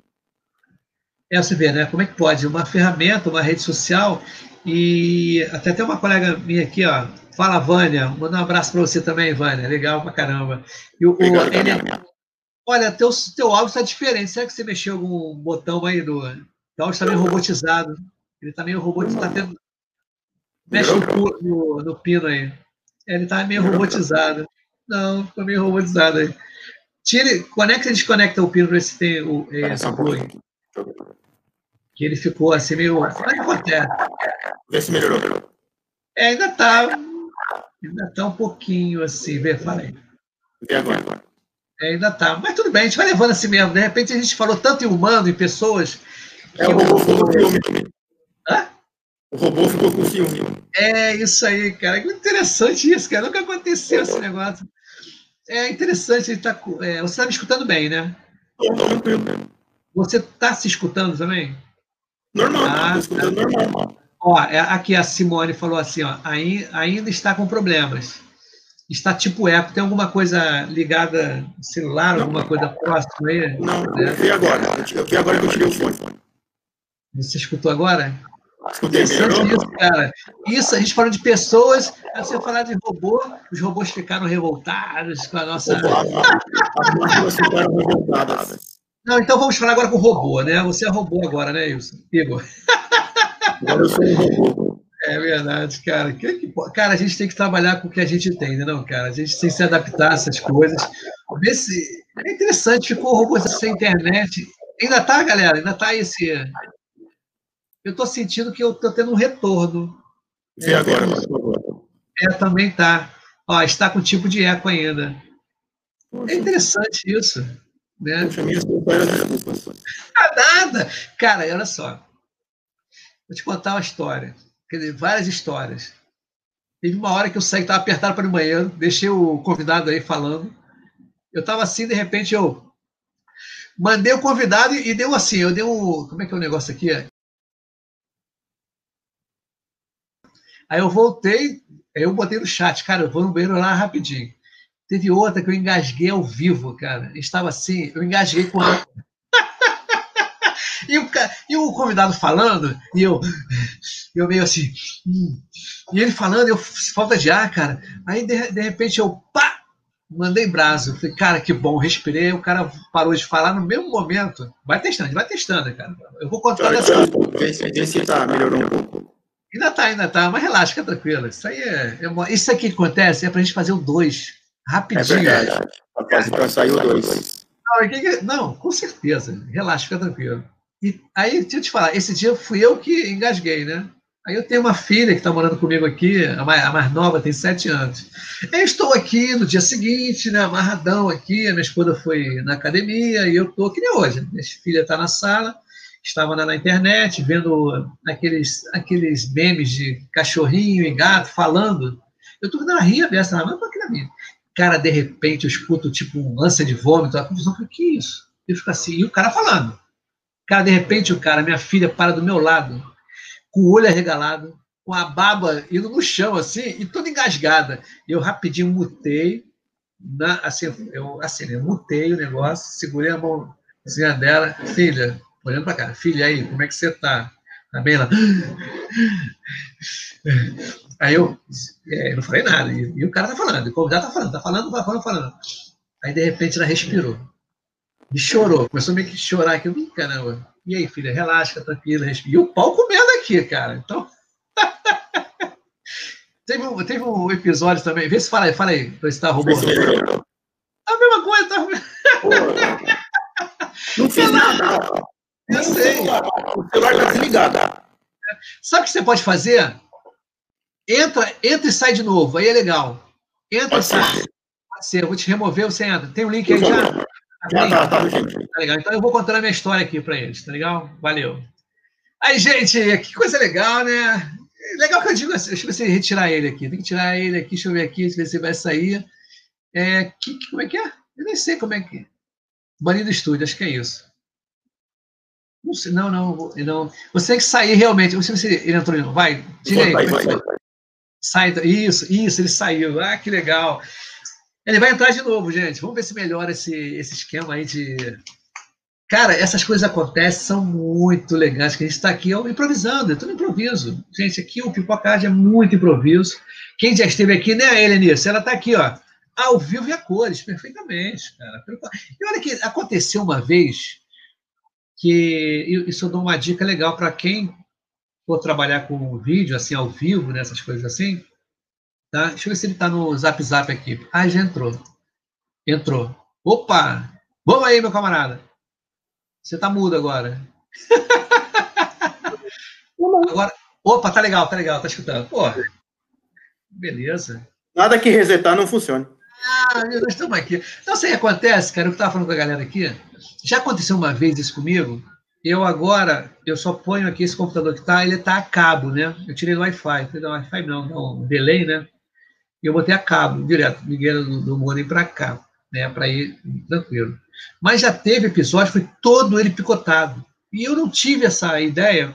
É, você vê, né? Como é que pode? Uma ferramenta, uma rede social, e até tem uma colega minha aqui, ó, fala, Vânia, manda um abraço para você também, Vânia, legal pra caramba. E o, ele, olha, teu, teu áudio está diferente, será que você mexeu algum botão aí do... O áudio está meio robotizado, ele está meio robotizado, tá tendo, Mexe no, no, no pino aí. Ele tá meio robotizado. Não, ficou meio robotizado aí. Tire, conecta e desconecta o pino para ver se tem o, plug. Que ele ficou assim meio. Que acontece? Vê se melhorou. É, ainda tá. Ainda tá um pouquinho assim. Vê, fala aí. Vê agora. É, ainda tá. Mas tudo bem, a gente vai levando assim mesmo. De repente a gente falou tanto em humano, em pessoas. É o robô filme. Hã? O robô ficou com ciúme. É isso aí, cara. Que interessante isso, cara. Nunca aconteceu esse negócio. É interessante. Ele tá, é, você está me escutando bem, né? Tranquilo. Você está se escutando também? Normal, ah, tá escutando tá. normal. Ó, é, aqui a Simone falou assim, ó, ainda está com problemas. Está tipo eco. Tem alguma coisa ligada celular, não, alguma coisa próxima aí? Não, né? eu vi agora. Eu vi agora que eu tirei o fone. Você escutou agora? Interessante isso, cara. Isso, a gente falando de pessoas, aí você falar de robô, os robôs ficaram revoltados com a nossa. Não, então vamos falar agora com o robô, né? Você é robô agora, né, Wilson? Igor. Agora eu sou um robô. É verdade, cara. Cara, a gente tem que trabalhar com o que a gente tem, né, não, cara? A gente tem que se adaptar a essas coisas. Esse... É interessante, ficou robô sem internet. Ainda tá, galera? Ainda tá esse eu estou sentindo que eu estou tendo um retorno. Vê é, agora, É, também tá. Ó, está com tipo de eco ainda. É interessante isso. Né? Poxa, minhas ah, nada! Cara, olha só. Vou te contar uma história. Quer dizer, várias histórias. Teve uma hora que eu saí, estava apertado para no banheiro, deixei o convidado aí falando. Eu estava assim, de repente eu mandei o convidado e deu assim, eu dei um. Como é que é o negócio aqui? Aí eu voltei, aí eu botei no chat, cara, eu vou no banheiro lá rapidinho. Teve outra que eu engasguei ao vivo, cara. Estava assim, eu engasguei com a. e, o, e o convidado falando, e eu, eu meio assim. Hum. E ele falando, eu falta de ar, cara. Aí de, de repente eu pá! mandei brasa. Falei, cara, que bom, respirei. O cara parou de falar no mesmo momento. Vai testando, vai testando, cara. Eu vou contar dessa. Vê se tá melhorando um pouco. Ainda tá, ainda tá, mas relaxa, fica tranquilo. Isso aí é. é isso aqui que acontece é pra gente fazer o dois. Rapidinho. É verdade. Pra sair o dois. Não, não, com certeza. Relaxa, fica tranquilo. E aí, deixa eu te falar, esse dia fui eu que engasguei, né? Aí eu tenho uma filha que está morando comigo aqui, a mais, a mais, nova, tem sete anos. Eu estou aqui no dia seguinte, né, amarradão aqui, a minha esposa foi na academia e eu estou aqui nem hoje. Minha filha está na sala, estava na, na, internet vendo aqueles, aqueles memes de cachorrinho e gato falando. Eu estou vendo a ria dessa, mas eu estou aqui na minha. Cara, de repente eu escuto tipo um ânsia de vômito, a confusão, o que é isso? Eu fico assim, e o cara falando. Cara, de repente o cara, minha filha, para do meu lado, com o olho arregalado, com a baba indo no chão, assim, e toda engasgada. Eu rapidinho mutei, na, assim, eu, assim, eu mutei o negócio, segurei a mãozinha dela, filha, olhando para cá, filha, aí, como é que você tá? Tá bem lá? Aí eu, é, não falei nada, e, e, o cara tá falando, o convidado tá falando, tá falando, tá falando, falando. Aí, de repente, ela respirou. E chorou, começou meio que chorar aqui. Eu, caramba. E aí, filha, relaxa, tranquila, respira. E o pau comendo aqui, cara. Então. teve, um, teve um episódio também. Vê se fala aí, fala aí, pra se tá roubando. A mesma coisa, tá. Não fiz nada. Eu sei. O celular tá desligado. Sabe o que você pode fazer? Entra, entra e sai de novo. Aí é legal. Entra pode e sai. Ser. Pode ser. Eu vou te remover, você entra. Tem um link aí já? Tá, tá, tá, tá, legal. Então eu vou contar a minha história aqui para eles, tá legal? Valeu. Aí, gente, que coisa legal, né? Legal que eu digo assim, deixa eu ver se retirar ele aqui. Tem que tirar ele aqui, deixa eu ver aqui, ver se vai sair. É, que, como é que é? Eu nem sei como é que é. Banir do estúdio, acho que é isso. Não sei, não, não, não. Você tem que sair realmente. Não sei se ele entrou. Vai, tira aí. Vai, vai, vai, vai. Sai, isso, isso, ele saiu. Ah, que legal. Ele vai entrar de novo, gente. Vamos ver se melhora esse, esse esquema aí de. Cara, essas coisas acontecem, são muito legais, que a gente está aqui ó, improvisando, é tudo improviso. Gente, aqui o Pipocard é muito improviso. Quem já esteve aqui, né, a Helenice? Ela está aqui, ó, ao vivo e a cores, perfeitamente, cara. E olha que aconteceu uma vez que isso eu dou uma dica legal para quem for trabalhar com vídeo, assim, ao vivo, nessas né, coisas assim. Tá? Deixa eu ver se ele está no Zap Zap aqui. Ah, já entrou. Entrou. Opa! Vamos aí, meu camarada. Você está mudo agora. agora. Opa, tá legal, tá legal, tá escutando. Pô, beleza. Nada que resetar não funciona. Ah, nós estamos aqui. Então, isso aí acontece, cara, eu estava falando com a galera aqui. Já aconteceu uma vez isso comigo. Eu agora, eu só ponho aqui esse computador que está, ele está a cabo, né? Eu tirei do Wi-Fi. Falei, não, Wi-Fi não, não, delay, né? e eu botei a cabo, direto, liguei do, do modem para cá, né, para ir tranquilo. Mas já teve episódio, foi todo ele picotado. E eu não tive essa ideia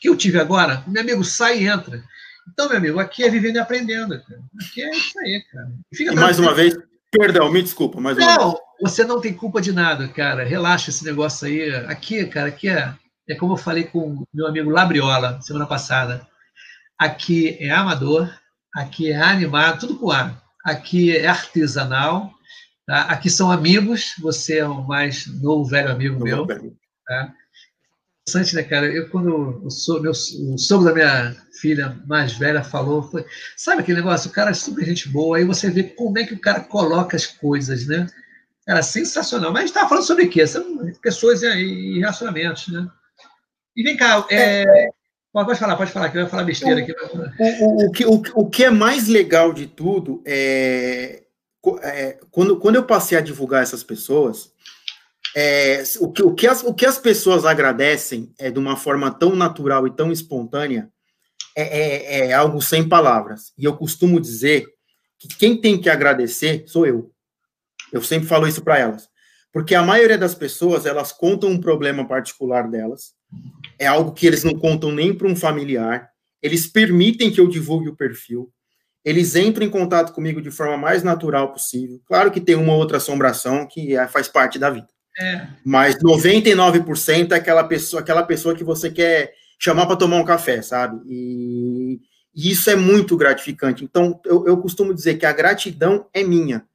que eu tive agora. Meu amigo, sai e entra. Então, meu amigo, aqui é vivendo e aprendendo. Cara. Aqui é isso aí, cara. Fica e mais uma vez, perdão, me desculpa, mais uma não, vez. Você não tem culpa de nada, cara. Relaxa esse negócio aí. Aqui, cara, aqui é, é como eu falei com meu amigo Labriola semana passada. Aqui é amador, aqui é animado, tudo com A. Aqui é artesanal, tá? aqui são amigos, você é o mais novo, velho amigo meu. Tá? Interessante, né, cara? Eu, quando meu, o sogro da minha filha mais velha falou, foi, sabe aquele negócio? O cara é super gente boa, aí você vê como é que o cara coloca as coisas, né? Era sensacional. Mas a gente estava falando sobre o quê? São pessoas e, relacionamentos, né? E vem cá, é, é Pode falar, pode falar, que eu ia falar besteira aqui. O, o, o, que, o, o que é mais legal de tudo é, é quando, quando eu passei a divulgar essas pessoas, é, o, que, o, que as, o que as pessoas agradecem é de uma forma tão natural e tão espontânea é, é, é algo sem palavras. E eu costumo dizer que quem tem que agradecer sou eu. Eu sempre falo isso para elas. Porque a maioria das pessoas, elas contam um problema particular delas, é algo que eles não contam nem para um familiar. Eles permitem que eu divulgue o perfil. Eles entram em contato comigo de forma mais natural possível. Claro que tem uma outra assombração que é, faz parte da vida. É. Mas 99% é aquela pessoa, aquela pessoa que você quer chamar para tomar um café, sabe? E, e, isso é muito gratificante. Então, eu, eu costumo dizer que a gratidão é minha.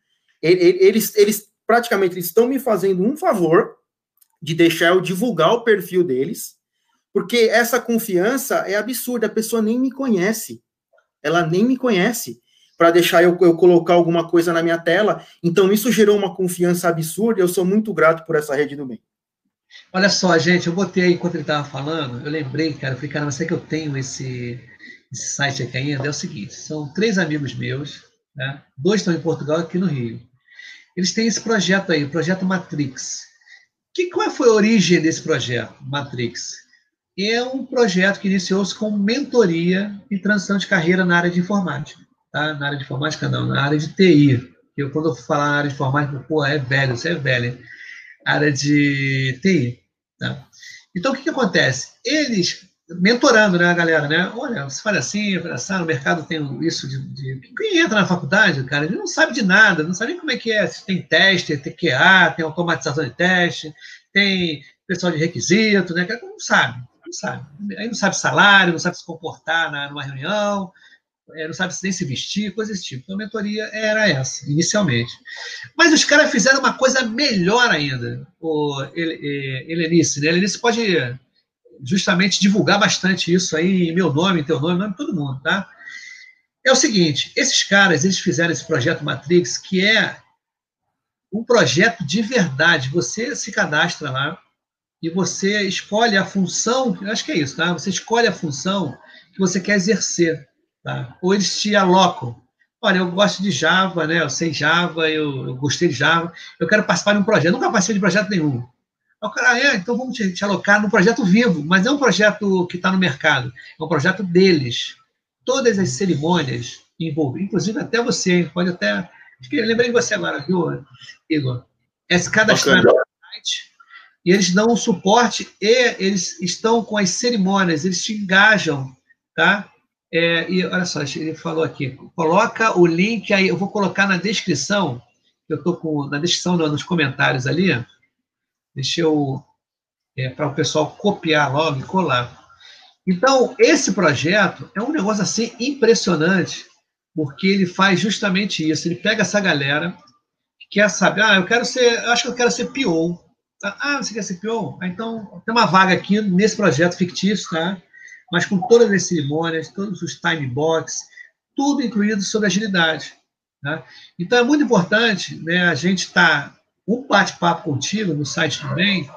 Eles, eles praticamente estão me fazendo um favor de deixar eu divulgar o perfil deles, porque essa confiança é absurda, a pessoa nem me conhece. Ela nem me conhece para deixar eu, eu, colocar alguma coisa na minha tela. Então, isso gerou uma confiança absurda. Eu sou muito grato por essa rede do bem. Olha só, gente, eu botei enquanto ele estava falando, eu lembrei, cara, eu falei, cara, mas será que eu tenho esse, esse site aqui ainda? É o seguinte: são três amigos meus, né? dois estão em Portugal e aqui no Rio. Eles têm esse projeto aí, o projeto Matrix. Que, qual foi a origem desse projeto, Matrix? É um projeto que iniciou-se com mentoria e transição de carreira na área de informática tá? Na área de informática, não, na área de TI. Eu, quando eu falar na área de informática, pô, é velho, você é velho. Área de TI. Tá? Então, o que, que acontece? Eles, mentorando, né, a galera, né? Olha, você fala assim, assim, no mercado tem isso de, de, Quem entra na faculdade, cara, ele não sabe de nada, não sabe nem como é que é. Se tem teste, tem QA, tem automatização de teste, tem pessoal de requisito, né? Não sabe, não sabe. Aí não sabe salário, não sabe se comportar na, numa reunião, é, não sabe nem se vestir, coisas desse tipo. Então, a mentoria era essa, inicialmente. Mas os caras fizeram uma coisa melhor ainda, o Helenice. Né? Helenice pode justamente divulgar bastante isso aí, em meu nome, em teu nome, em nome de todo mundo, tá? É o seguinte, esses caras, eles fizeram esse projeto Matrix, que é um projeto de verdade. Você se cadastra lá e você escolhe a função, acho que é isso, tá? Você escolhe a função que você quer exercer. Tá? Ou eles te alocam. Olha, eu gosto de Java, né? eu sei Java, eu, eu gostei de Java, eu quero participar de um projeto. Eu nunca participei de projeto nenhum. O cara, ah, é, então vamos te, te alocar no projeto vivo, mas é um projeto que está no mercado, é um projeto deles. Todas as cerimônias envolvidas, inclusive até você, pode até. Acho que lembrei de você agora, viu, Igor? É se cadastrar no site e eles dão um suporte e eles estão com as cerimônias, eles te engajam, tá? É, e olha só, ele falou aqui, coloca o link aí, eu vou colocar na descrição, eu estou com na descrição nos comentários ali, deixa eu é, para o pessoal copiar logo e colar. Então, esse projeto é um negócio assim impressionante, porque ele faz justamente isso. Ele pega essa galera que quer saber, ah, eu quero ser, eu acho que eu quero ser PO. Ah, você quer ser PO? Ah, então, tem uma vaga aqui nesse projeto fictício, tá? mas com todas as cerimônias, todos os time box, tudo incluído sobre agilidade. Né? Então é muito importante né, a gente estar tá, um bate-papo contigo no site também,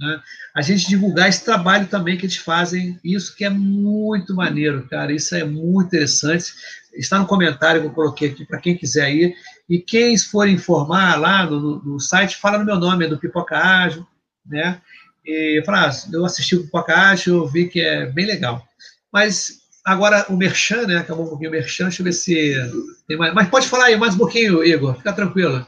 né, a gente divulgar esse trabalho também que eles fazem, isso que é muito maneiro, cara, isso é muito interessante. Está no comentário que eu coloquei aqui para quem quiser ir. E quem for informar lá no, no, site, fala no meu nome, é do Pipoca Ágil, né? E falar, ah, eu assisti o Pipocacho, eu vi que é bem legal. Mas agora o Merchan, né? Acabou um pouquinho o Merchan, deixa eu ver se tem mais. Mas pode falar aí mais um pouquinho, Igor, fica tranquilo.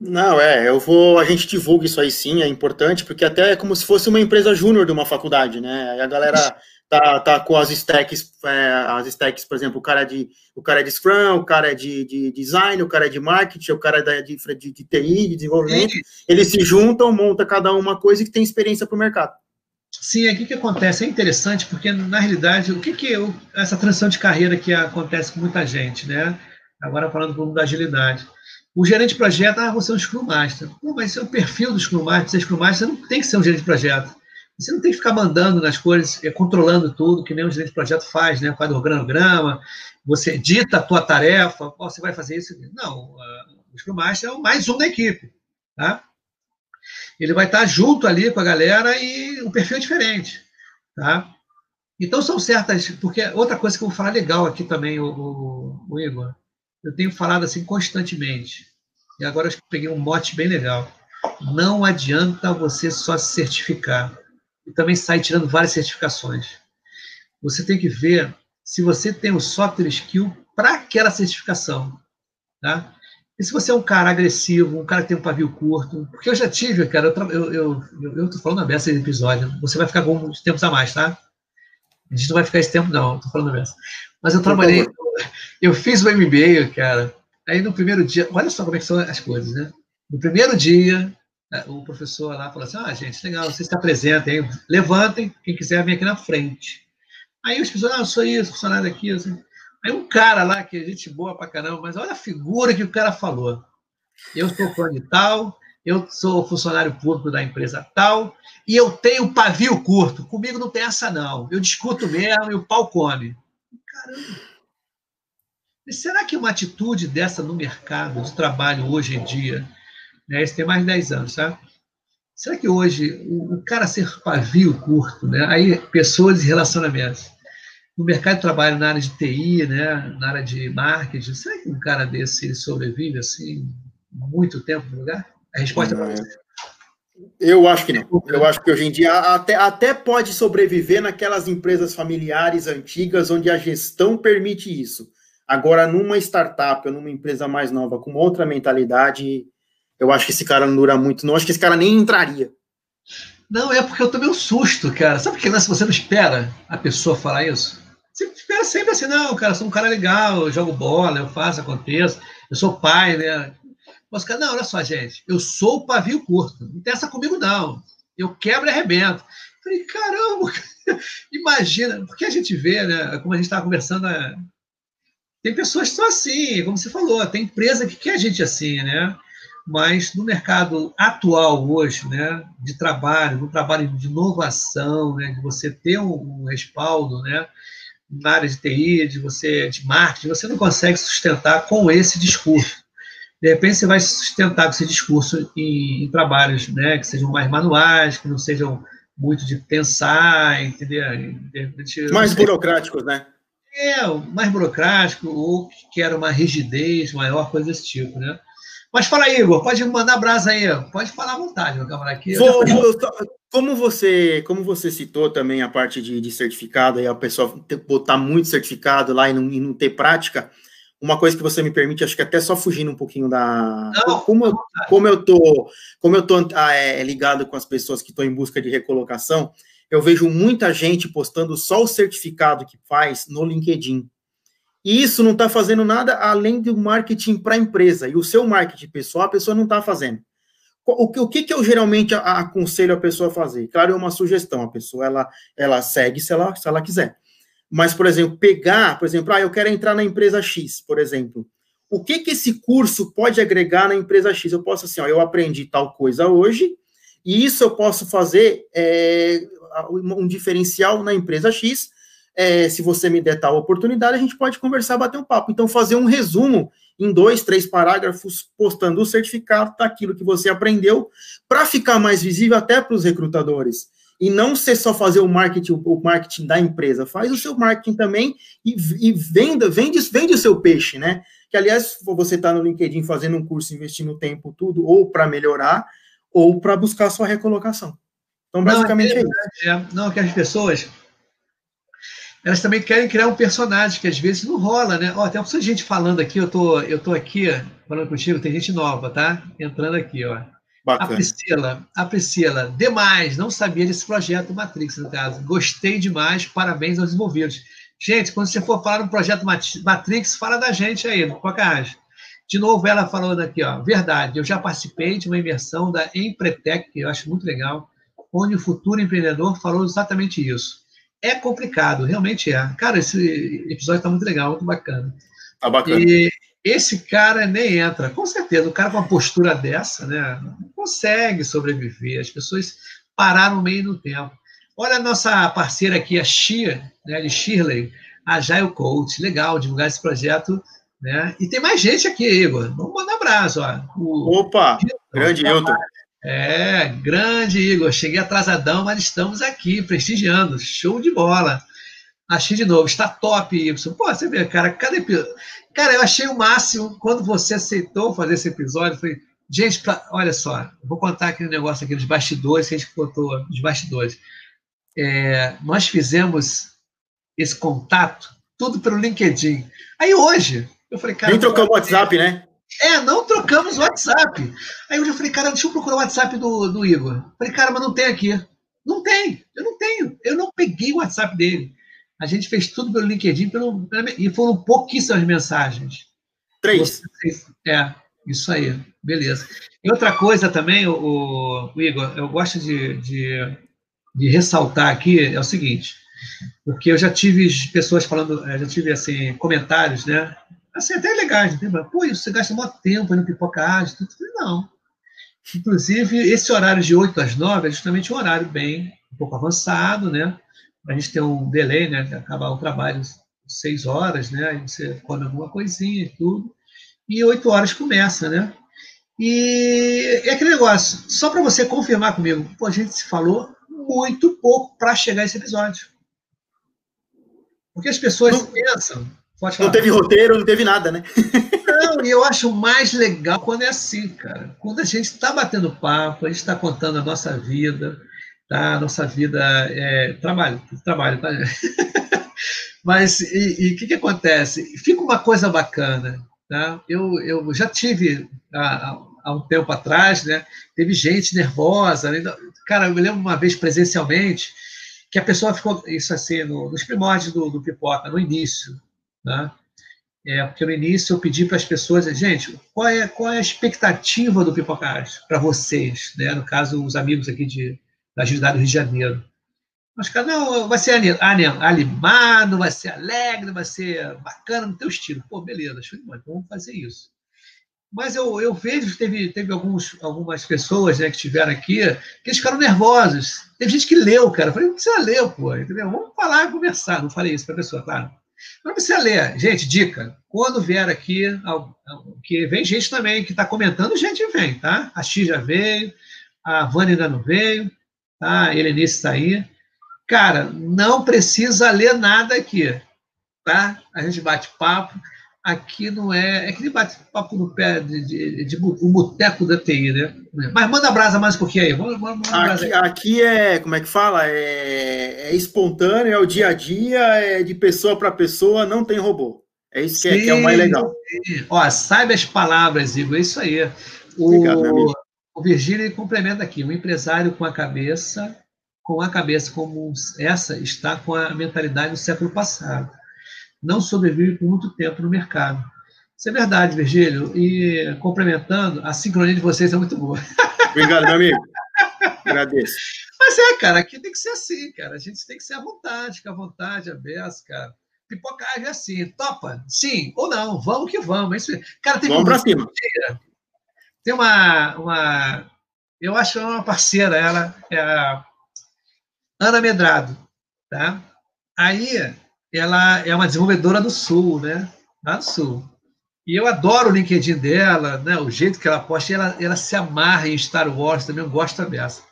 Não, é, eu vou, a gente divulga isso aí sim, é importante, porque até é como se fosse uma empresa júnior de uma faculdade, né? Aí a galera tá, tá com as stacks, é, as stacks, por exemplo, o cara é de, o cara é de Scrum, o cara é de, de design, o cara é de marketing, o cara é de, de, de TI, de desenvolvimento, eles se juntam, monta cada um uma coisa e tem experiência para o mercado. Sim, aqui que acontece é interessante, porque na realidade, o que que é essa transição de carreira que acontece com muita gente, né? Agora falando do mundo da agilidade. O gerente de projeto, ah, você é um Scrum Master. Pô, mas esse é o perfil do Scrum Master. Scrum Master, você não tem que ser um gerente de projeto. Você não tem que ficar mandando nas coisas, é, controlando tudo, que nem o gerente de projeto faz, né? Faz o organograma, você dita a tua tarefa, oh, você vai fazer isso. Não, uh, o Scrum Master é mais um da equipe, tá? Ele vai estar junto ali com a galera e o perfil é diferente, tá? Então são certas, porque outra coisa que eu vou falar legal aqui também, o, o, o Igor, eu tenho falado assim constantemente, e agora eu peguei um mote bem legal. Não adianta você só se certificar e também sai tirando várias certificações. Você tem que ver se você tem o software skill para aquela certificação. Tá? E se você é um cara agressivo, um cara que tem um pavio curto, porque eu já tive, cara, eu, eu, eu, eu tô falando a desse episódio, você vai ficar alguns tempos a mais, tá? A gente não vai ficar esse tempo, não, tô falando a. Mas eu trabalhei, eu fiz o MBA, cara, aí no primeiro dia, olha só como é são as coisas, né? No primeiro dia, é, o professor lá falou assim: ah, gente, legal, vocês se apresentem, levantem, quem quiser vir aqui na frente. Aí os pessoas, ah, eu sou isso, funcionário aqui. Assim. Aí um cara lá, que é gente boa pra caramba, mas olha a figura que o cara falou. eu sou fã de tal, eu sou funcionário público da empresa tal, e eu tenho pavio curto. Comigo não tem essa, não. Eu discuto mesmo e o pau come. Caramba! Será que uma atitude dessa no mercado de trabalho hoje em dia, né, isso tem mais de 10 anos, sabe? Será que hoje o, o cara ser pavio curto, né? Aí pessoas e relacionamentos. No mercado de trabalho na área de TI, né, na área de marketing, será que um cara desse ele sobrevive assim muito tempo no lugar? A resposta não, é Eu acho que não. Eu acho que hoje em dia até, até pode sobreviver naquelas empresas familiares antigas onde a gestão permite isso. Agora, numa startup numa empresa mais nova, com outra mentalidade, eu acho que esse cara não dura muito. Não acho que esse cara nem entraria. Não, é porque eu tomei um susto, cara. Sabe que você não espera a pessoa falar isso? Você espera sempre assim, não, cara, sou um cara legal, eu jogo bola, eu faço, aconteço, eu sou pai, né? Mas, cara, não, olha só, gente, eu sou o pavio curto, não tem essa comigo, não. Eu quebro e arrebento. falei, caramba, imagina, porque a gente vê, né, como a gente estava conversando, né, tem pessoas que são assim, como você falou, tem empresa que quer gente assim, né? Mas no mercado atual hoje, né, de trabalho, no trabalho de inovação, né, de você ter um, um respaldo, né, na área de TI, de você de marketing, você não consegue sustentar com esse discurso. De repente você vai sustentar com esse discurso em, em trabalhos, né, que sejam mais manuais, que não sejam muito de pensar, entendeu? De, mais burocráticos, né? É, mais burocrático, ou que quer uma rigidez maior, coisa desse tipo, né? Mas fala aí, Igor, pode mandar brasa aí, pode falar à vontade, meu camarada. Aqui, vou, vou, como você, como você citou também a parte de, de certificado, e a pessoa botar muito certificado lá e não, e não ter prática, uma coisa que você me permite, acho que até só fugindo um pouquinho da. Não, como, eu, como eu tô, como eu tô ah, é, ligado com as pessoas que estão em busca de recolocação, eu vejo muita gente postando só o certificado que faz no LinkedIn. E isso não está fazendo nada além do marketing para a empresa. E o seu marketing pessoal, a pessoa não está fazendo. O que, o que, que eu geralmente aconselho a pessoa a fazer? Claro, é uma sugestão. A pessoa ela, ela segue se ela, se ela quiser. Mas, por exemplo, pegar, por exemplo, ah, eu quero entrar na empresa X, por exemplo. O que, que esse curso pode agregar na empresa X? Eu posso assim, ó, eu aprendi tal coisa hoje, e isso eu posso fazer é, um diferencial na empresa X é, se você me der tal oportunidade, a gente pode conversar, bater um papo. Então, fazer um resumo em dois, três parágrafos, postando o certificado daquilo que você aprendeu, para ficar mais visível até para os recrutadores. E não ser só fazer o marketing, o marketing da empresa, faz o seu marketing também e, e venda, vende, vende o seu peixe, né? Que, aliás, você está no LinkedIn fazendo um curso, investindo tempo, tudo, ou para melhorar, ou para buscar sua recolocação. Então, basicamente não, é, é isso. É, não, que as pessoas elas também querem criar um personagem que às vezes não rola, né? Ó, tem uma gente falando aqui, eu tô, eu tô aqui falando contigo, tem gente nova, tá? Entrando aqui, ó. Bacana. A Priscila, a Priscila, demais, não sabia desse projeto Matrix, no caso. Gostei demais, parabéns aos envolvidos. Gente, quando você for falar no projeto Matrix, fala da gente aí, no Pocahontas. De novo, ela falando aqui, ó, verdade, eu já participei de uma imersão da Empretec, que eu acho muito legal, onde o futuro empreendedor falou exatamente isso é complicado, realmente é. Cara, esse episódio está muito legal, muito bacana. Tá bacana. E esse cara nem entra. Com certeza, o cara com uma postura dessa, né, não consegue sobreviver. As pessoas pararam meio no tempo. Olha a nossa parceira aqui, a Shia, né, de Shirley, a Jail Coach. Legal divulgar esse projeto. Né? E tem mais gente aqui, Igor. Vamos mandar um abraço. Ó. O Opa! Grande Hilton. É, grande Igor, cheguei atrasadão, mas estamos aqui, prestigiando, show de bola. Achei de novo, está top, Y. Pô, você vê, cara, cada episódio. Cara, eu achei o máximo quando você aceitou fazer esse episódio. Falei, gente, pra... olha só, vou contar aquele negócio aqui dos bastidores que a gente contou, dos bastidores. É, nós fizemos esse contato tudo pelo LinkedIn. Aí hoje, eu falei, cara. Nem trocamos o WhatsApp, né? É, não trocamos o WhatsApp. Aí eu já falei, cara, deixa eu procurar o WhatsApp do, do Igor. Falei, cara, mas não tem aqui. Não tem, eu não tenho. Eu não peguei o WhatsApp dele. A gente fez tudo pelo LinkedIn pelo, e foram pouquíssimas mensagens. Três. É, isso aí, beleza. E outra coisa também, o, o Igor, eu gosto de, de, de, ressaltar aqui é o seguinte, porque eu já tive pessoas falando, já tive assim comentários, né, assim, até legais. Né? Pô, você gasta muito tempo no pipoca ágil. Eu falei, não. Inclusive, esse horário de 8 às 9 é justamente um horário bem, um pouco avançado, né? A gente ter um delay, né? Acabar o trabalho 6 horas, né? Aí você come alguma coisinha e tudo. E 8 horas começa, né? E é aquele negócio, só para você confirmar comigo, pô, a gente se falou muito pouco para chegar a esse episódio. Porque as pessoas não, pensam. Não teve roteiro, não teve nada, né? Não, e eu acho mais legal quando é assim, cara. Quando a gente está batendo papo, a gente está contando a nossa vida, tá? A nossa vida é trabalho, trabalho, tá? Mas e o que, que acontece? Fica uma coisa bacana, tá? Eu, eu já tive há, há um tempo atrás, né? Teve gente nervosa, né? cara, eu me lembro uma vez presencialmente que a pessoa ficou isso assim no, nos primórdios do, do pipoca, no início, né? É, porque no início eu pedi para as pessoas, gente, qual é, qual é a expectativa do Pipocast para vocês, né? No caso, os amigos aqui de, da agilidade do Rio de Janeiro. Mas, cara, não, vai ser animado, vai ser alegre, vai ser bacana no teu estilo. Pô, beleza, show de então vamos fazer isso. Mas eu, eu vejo, teve, teve alguns, algumas pessoas né, que estiveram aqui, que eles ficaram nervosos. Teve gente que leu, cara. Eu falei, não precisa ler, pô, entendeu? Vamos falar e conversar. Não falei isso para a pessoa, claro. Não precisa ler. Gente, dica. Quando vier aqui, que vem gente também que está comentando, gente vem, tá? A X já veio, a Vânia ainda não veio, tá? A Helenice está aí. Cara, não precisa ler nada aqui, tá? A gente bate papo. Aqui não é. É que nem bate papo no pé de, de, de, o boteco da TI, né? Mas manda brasa mais um pouquinho aí. Vamos, vamos, aqui, aqui, é, como é que fala? É, é espontâneo, é o dia a dia, é de pessoa para pessoa, não tem robô. É isso que, sim, é, que é, o mais legal. Sim. Ó, saiba as palavras, Igor, é isso aí. O, Obrigado, o Virgílio complementa aqui: um empresário com a cabeça, com a cabeça como essa, está com a mentalidade do século passado não sobrevive por muito tempo no mercado. Isso é verdade, Virgílio. E complementando, a sincronia de vocês é muito boa. Obrigado, meu amigo. Agradeço. Mas é, cara, aqui tem que ser assim, cara. A gente tem que ser à vontade, ficar à vontade, aberto, cara. Pipocagem é assim, topa? Sim ou não? Vamos que vamos. Isso, cara, tem vamos pra cima. Tem uma, uma. Eu acho uma parceira, ela é a Ana Medrado, tá? Aí ela é uma desenvolvedora do Sul, né? Lá do Sul. E eu adoro o LinkedIn dela, né? o jeito que ela posta, ela, ela se amarra em Star Wars também, eu gosto dessa.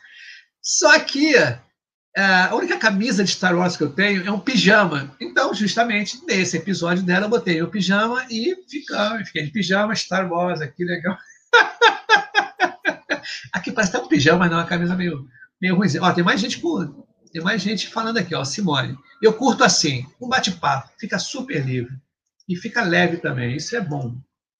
Só que é, a única camisa de Star Wars que eu tenho é um pijama. Então, justamente nesse episódio dela, eu botei o pijama e ficamos, fiquei de pijama, Star Wars, aqui legal. aqui parece até um pijama, mas não, é uma camisa meio, meio ruim. Ó, tem mais gente com tem mais gente falando aqui, ó, Simone. Eu curto assim, um bate-papo, fica super livre. E fica leve também, isso é bom.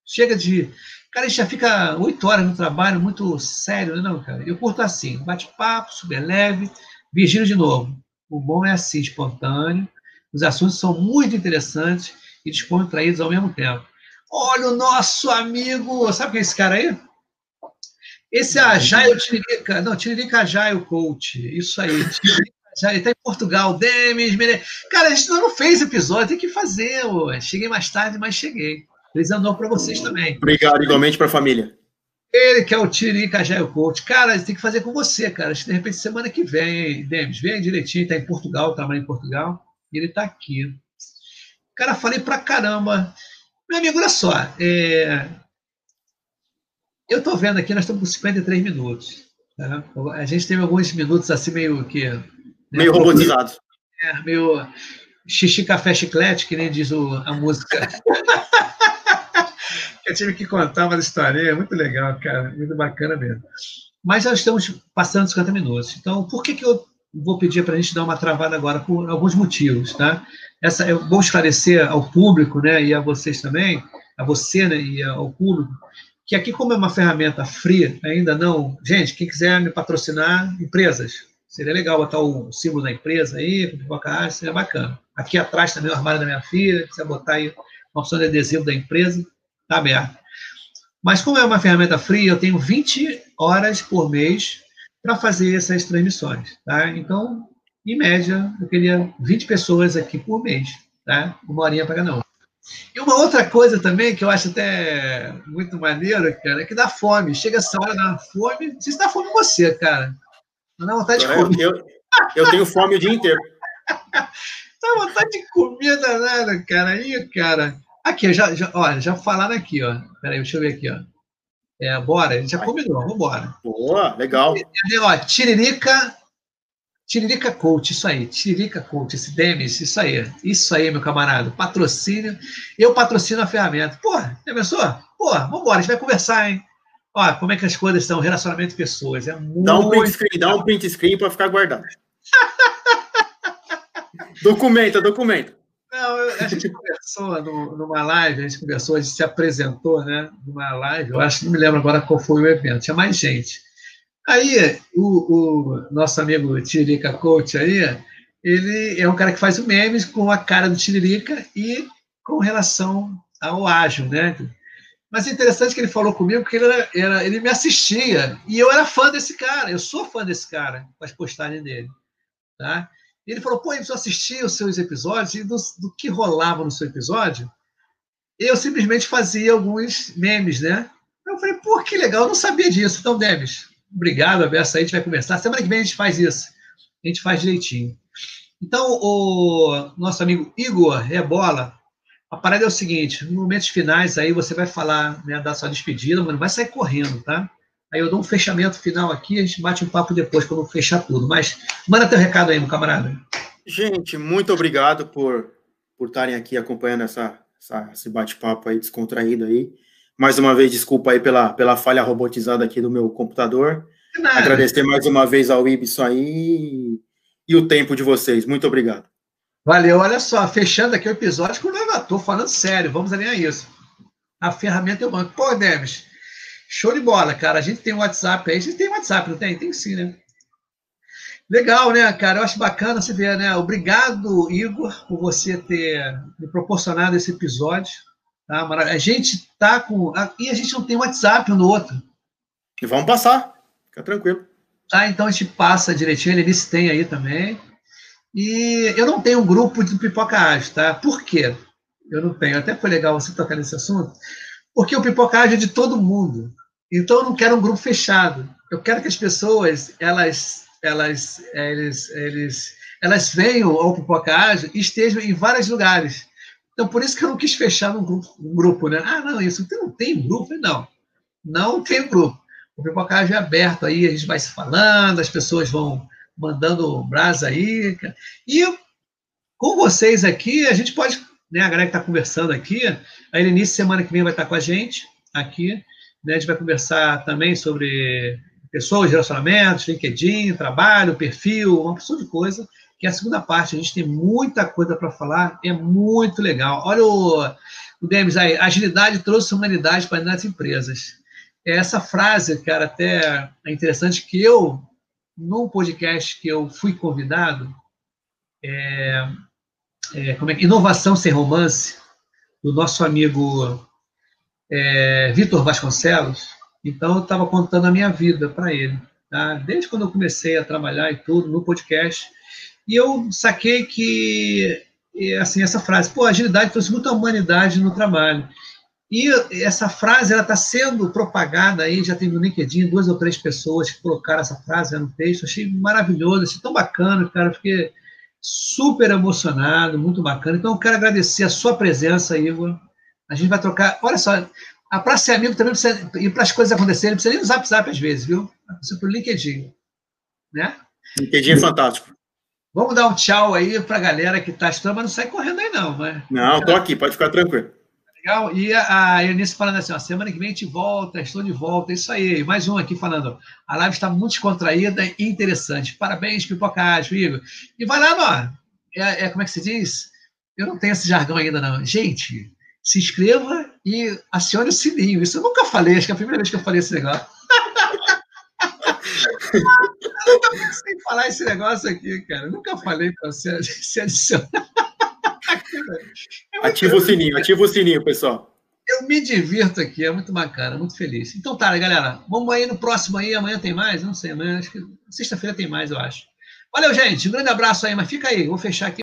Chega de. Cara, a gente já fica oito horas no trabalho, muito sério, né, não, cara? Eu curto assim, bate-papo, super leve. Virgílio de novo. O bom é assim, espontâneo. Os assuntos são muito interessantes e descontraídos ao mesmo tempo. Olha o nosso amigo, sabe quem é esse cara aí? Esse é Agile Tiririca, não, Tiririca Agile Coach, isso aí, Tiririca já está em Portugal, Demis, Mere... Cara, a gente não fez episódio, tem que fazer. Ué. Cheguei mais tarde, mas cheguei. Feliz ano para vocês também. Obrigado, igualmente para a família. Ele que é o Tiririca já é coach. Cara, tem que fazer com você, cara. Acho que de repente semana que vem, Demis, vem direitinho, está em Portugal, trabalha em Portugal, e ele está aqui. Cara, falei pra caramba. Meu amigo, olha só. É... Eu estou vendo aqui, nós estamos com 53 minutos. Tá? A gente teve alguns minutos assim, meio que Meio é, robotizado. É, meio xixi, café, chiclete, que nem diz o, a música. eu tive que contar uma história, é muito legal, cara, muito bacana mesmo. Mas já estamos passando 50 minutos. Então, por que, que eu vou pedir para a gente dar uma travada agora? Por alguns motivos, tá? Essa, eu vou esclarecer ao público, né, e a vocês também, a você né, e ao público, que aqui, como é uma ferramenta free, ainda não. Gente, quem quiser me patrocinar, empresas, Seria legal botar o símbolo da empresa aí, pipoca arte, seria bacana. Aqui atrás também o armário da minha filha, se quiser botar aí uma opção de adesivo da empresa, está aberto. Mas como é uma ferramenta free, eu tenho 20 horas por mês para fazer essas transmissões, tá? Então, em média, eu queria 20 pessoas aqui por mês, tá? Uma horinha para cada um. E uma outra coisa também que eu acho até muito maneiro, cara, é que dá fome. Chega essa hora, dá fome. Não sei se dá fome você, cara. Não dá vontade de comer. Eu, eu tenho fome o dia inteiro. dá vontade de comer danada, cara. Aí, cara. Aqui, já, já, olha, já falaram aqui, ó. Peraí, deixa eu ver aqui, ó. É, bora, a gente já combinou, vambora. Boa, legal. E, ó, tiririca, tiririca coach, isso aí, tiririca coach, esse Demis, isso aí, isso aí, meu camarada, patrocínio, eu patrocino a ferramenta. Pô, já pensou? Pô, vambora, a gente vai conversar, hein? Ó, como é que as coisas estão, relacionamento de pessoas, é muito... Dá um print screen, dá um print screen para ficar guardado. documenta, documenta. Não, a gente conversou no, numa live, a gente conversou, a gente se apresentou, né? Numa live, eu acho que não me lembro agora qual foi o evento, tinha mais gente. Aí, o, o nosso amigo Tiririca Coach aí, ele é um cara que faz o memes com a cara do Tiririca e com relação ao ágil, né? Mas é interessante que ele falou comigo porque ele, era, era, ele me assistia e eu era fã desse cara, eu sou fã desse cara, com as postagens dele, tá? E ele falou, pô, eu assisti os seus episódios e do, do, que rolava no seu episódio, eu simplesmente fazia alguns memes, né? Eu falei, pô, que legal, eu não sabia disso. Então, Demes, obrigado, Abessa, a gente vai conversar. Semana que vem a gente faz isso. A gente faz direitinho. Então, o nosso amigo Igor Rebola, a parada é o seguinte, nos momentos finais aí você vai falar, né, dar sua despedida, mas não vai sair correndo, tá? Aí eu dou um fechamento final aqui, a gente bate um papo depois quando fechar tudo. Mas manda teu recado aí, meu camarada. Gente, muito obrigado por por estarem aqui acompanhando essa, essa esse bate-papo aí descontraído aí. Mais uma vez, desculpa aí pela, pela falha robotizada aqui do meu computador. Agradecer mais uma vez ao Ibis aí e o tempo de vocês. Muito obrigado. Valeu, olha só, fechando aqui o episódio com o Estou falando sério, vamos alinhar isso. A ferramenta é o banco. Pô, Demes, Show de bola, cara. A gente tem um WhatsApp aí. A gente tem WhatsApp, não tem? Tem sim, né? Legal, né, cara? Eu acho bacana você ver, né? Obrigado, Igor, por você ter me proporcionado esse episódio. Tá? A gente tá com. E a gente não tem WhatsApp um no outro. E vamos passar. Fica tranquilo. Tá, então a gente passa direitinho. Ele tem aí também. E eu não tenho um grupo de pipoca ágil, tá? Por quê? Eu não tenho. Até foi legal você tocar nesse assunto. Porque o pipoca ágil é de todo mundo. Então eu não quero um grupo fechado. Eu quero que as pessoas elas elas eles, eles elas venham ao Pipocagem e estejam em vários lugares. Então por isso que eu não quis fechar num grupo, um grupo, né? Ah, não, isso não tem grupo, não. Não tem grupo. O Pipocagem é aberto aí, a gente vai se falando, as pessoas vão mandando brasa aí. E com vocês aqui, a gente pode, né, a galera que está conversando aqui, a início semana que vem vai estar com a gente aqui. Né? A gente vai conversar também sobre pessoas, relacionamentos, LinkedIn, trabalho, perfil, uma pessoa de coisa, que é a segunda parte. A gente tem muita coisa para falar, é muito legal. Olha o, o Demis aí, agilidade trouxe humanidade para as empresas. Essa frase, cara, até é interessante que eu, num podcast que eu fui convidado, é, é, como é que inovação sem romance, do nosso amigo é, Vitor Vasconcelos, então eu estava contando a minha vida para ele, tá? desde quando eu comecei a trabalhar e tudo no podcast, e eu saquei que assim essa frase, pô, agilidade trouxe muita humanidade no trabalho. E essa frase está sendo propagada aí, já tem no LinkedIn duas ou três pessoas que colocaram essa frase no texto, achei maravilhoso, achei tão bacana, cara, fiquei super emocionado, muito bacana. Então eu quero agradecer a sua presença, Igor, a gente vai trocar. Olha só, a para ser amigo também precisa. E para as coisas acontecerem, não precisa nem zap zap às vezes, viu? Precisa para o LinkedIn. Né? LinkedIn é fantástico. Vamos dar um tchau aí para a galera que está estudando, mas não sai correndo aí, não. Mas... Não, estou aqui, pode ficar tranquilo. Legal. E a Eunice falando assim: ó, semana que vem a gente volta, estou de volta. Isso aí. Mais um aqui falando: a live está muito descontraída e interessante. Parabéns, pipocagem, Igor. E vai lá, ó. É, é, como é que se diz? Eu não tenho esse jargão ainda, não. Gente, se inscreva e acione o sininho. Isso eu nunca falei, acho que é a primeira vez que eu falei esse negócio. eu nunca pensei em falar esse negócio aqui, cara. Eu nunca falei para você se adicionar. Ativa o sininho, ativa o sininho, pessoal. Eu me divirto aqui, é muito bacana, muito feliz. Então tá, galera, vamos aí no próximo aí, amanhã tem mais? Não sei, amanhã, acho que sexta-feira tem mais, eu acho. Valeu, gente, um grande abraço aí, mas fica aí, vou fechar aqui.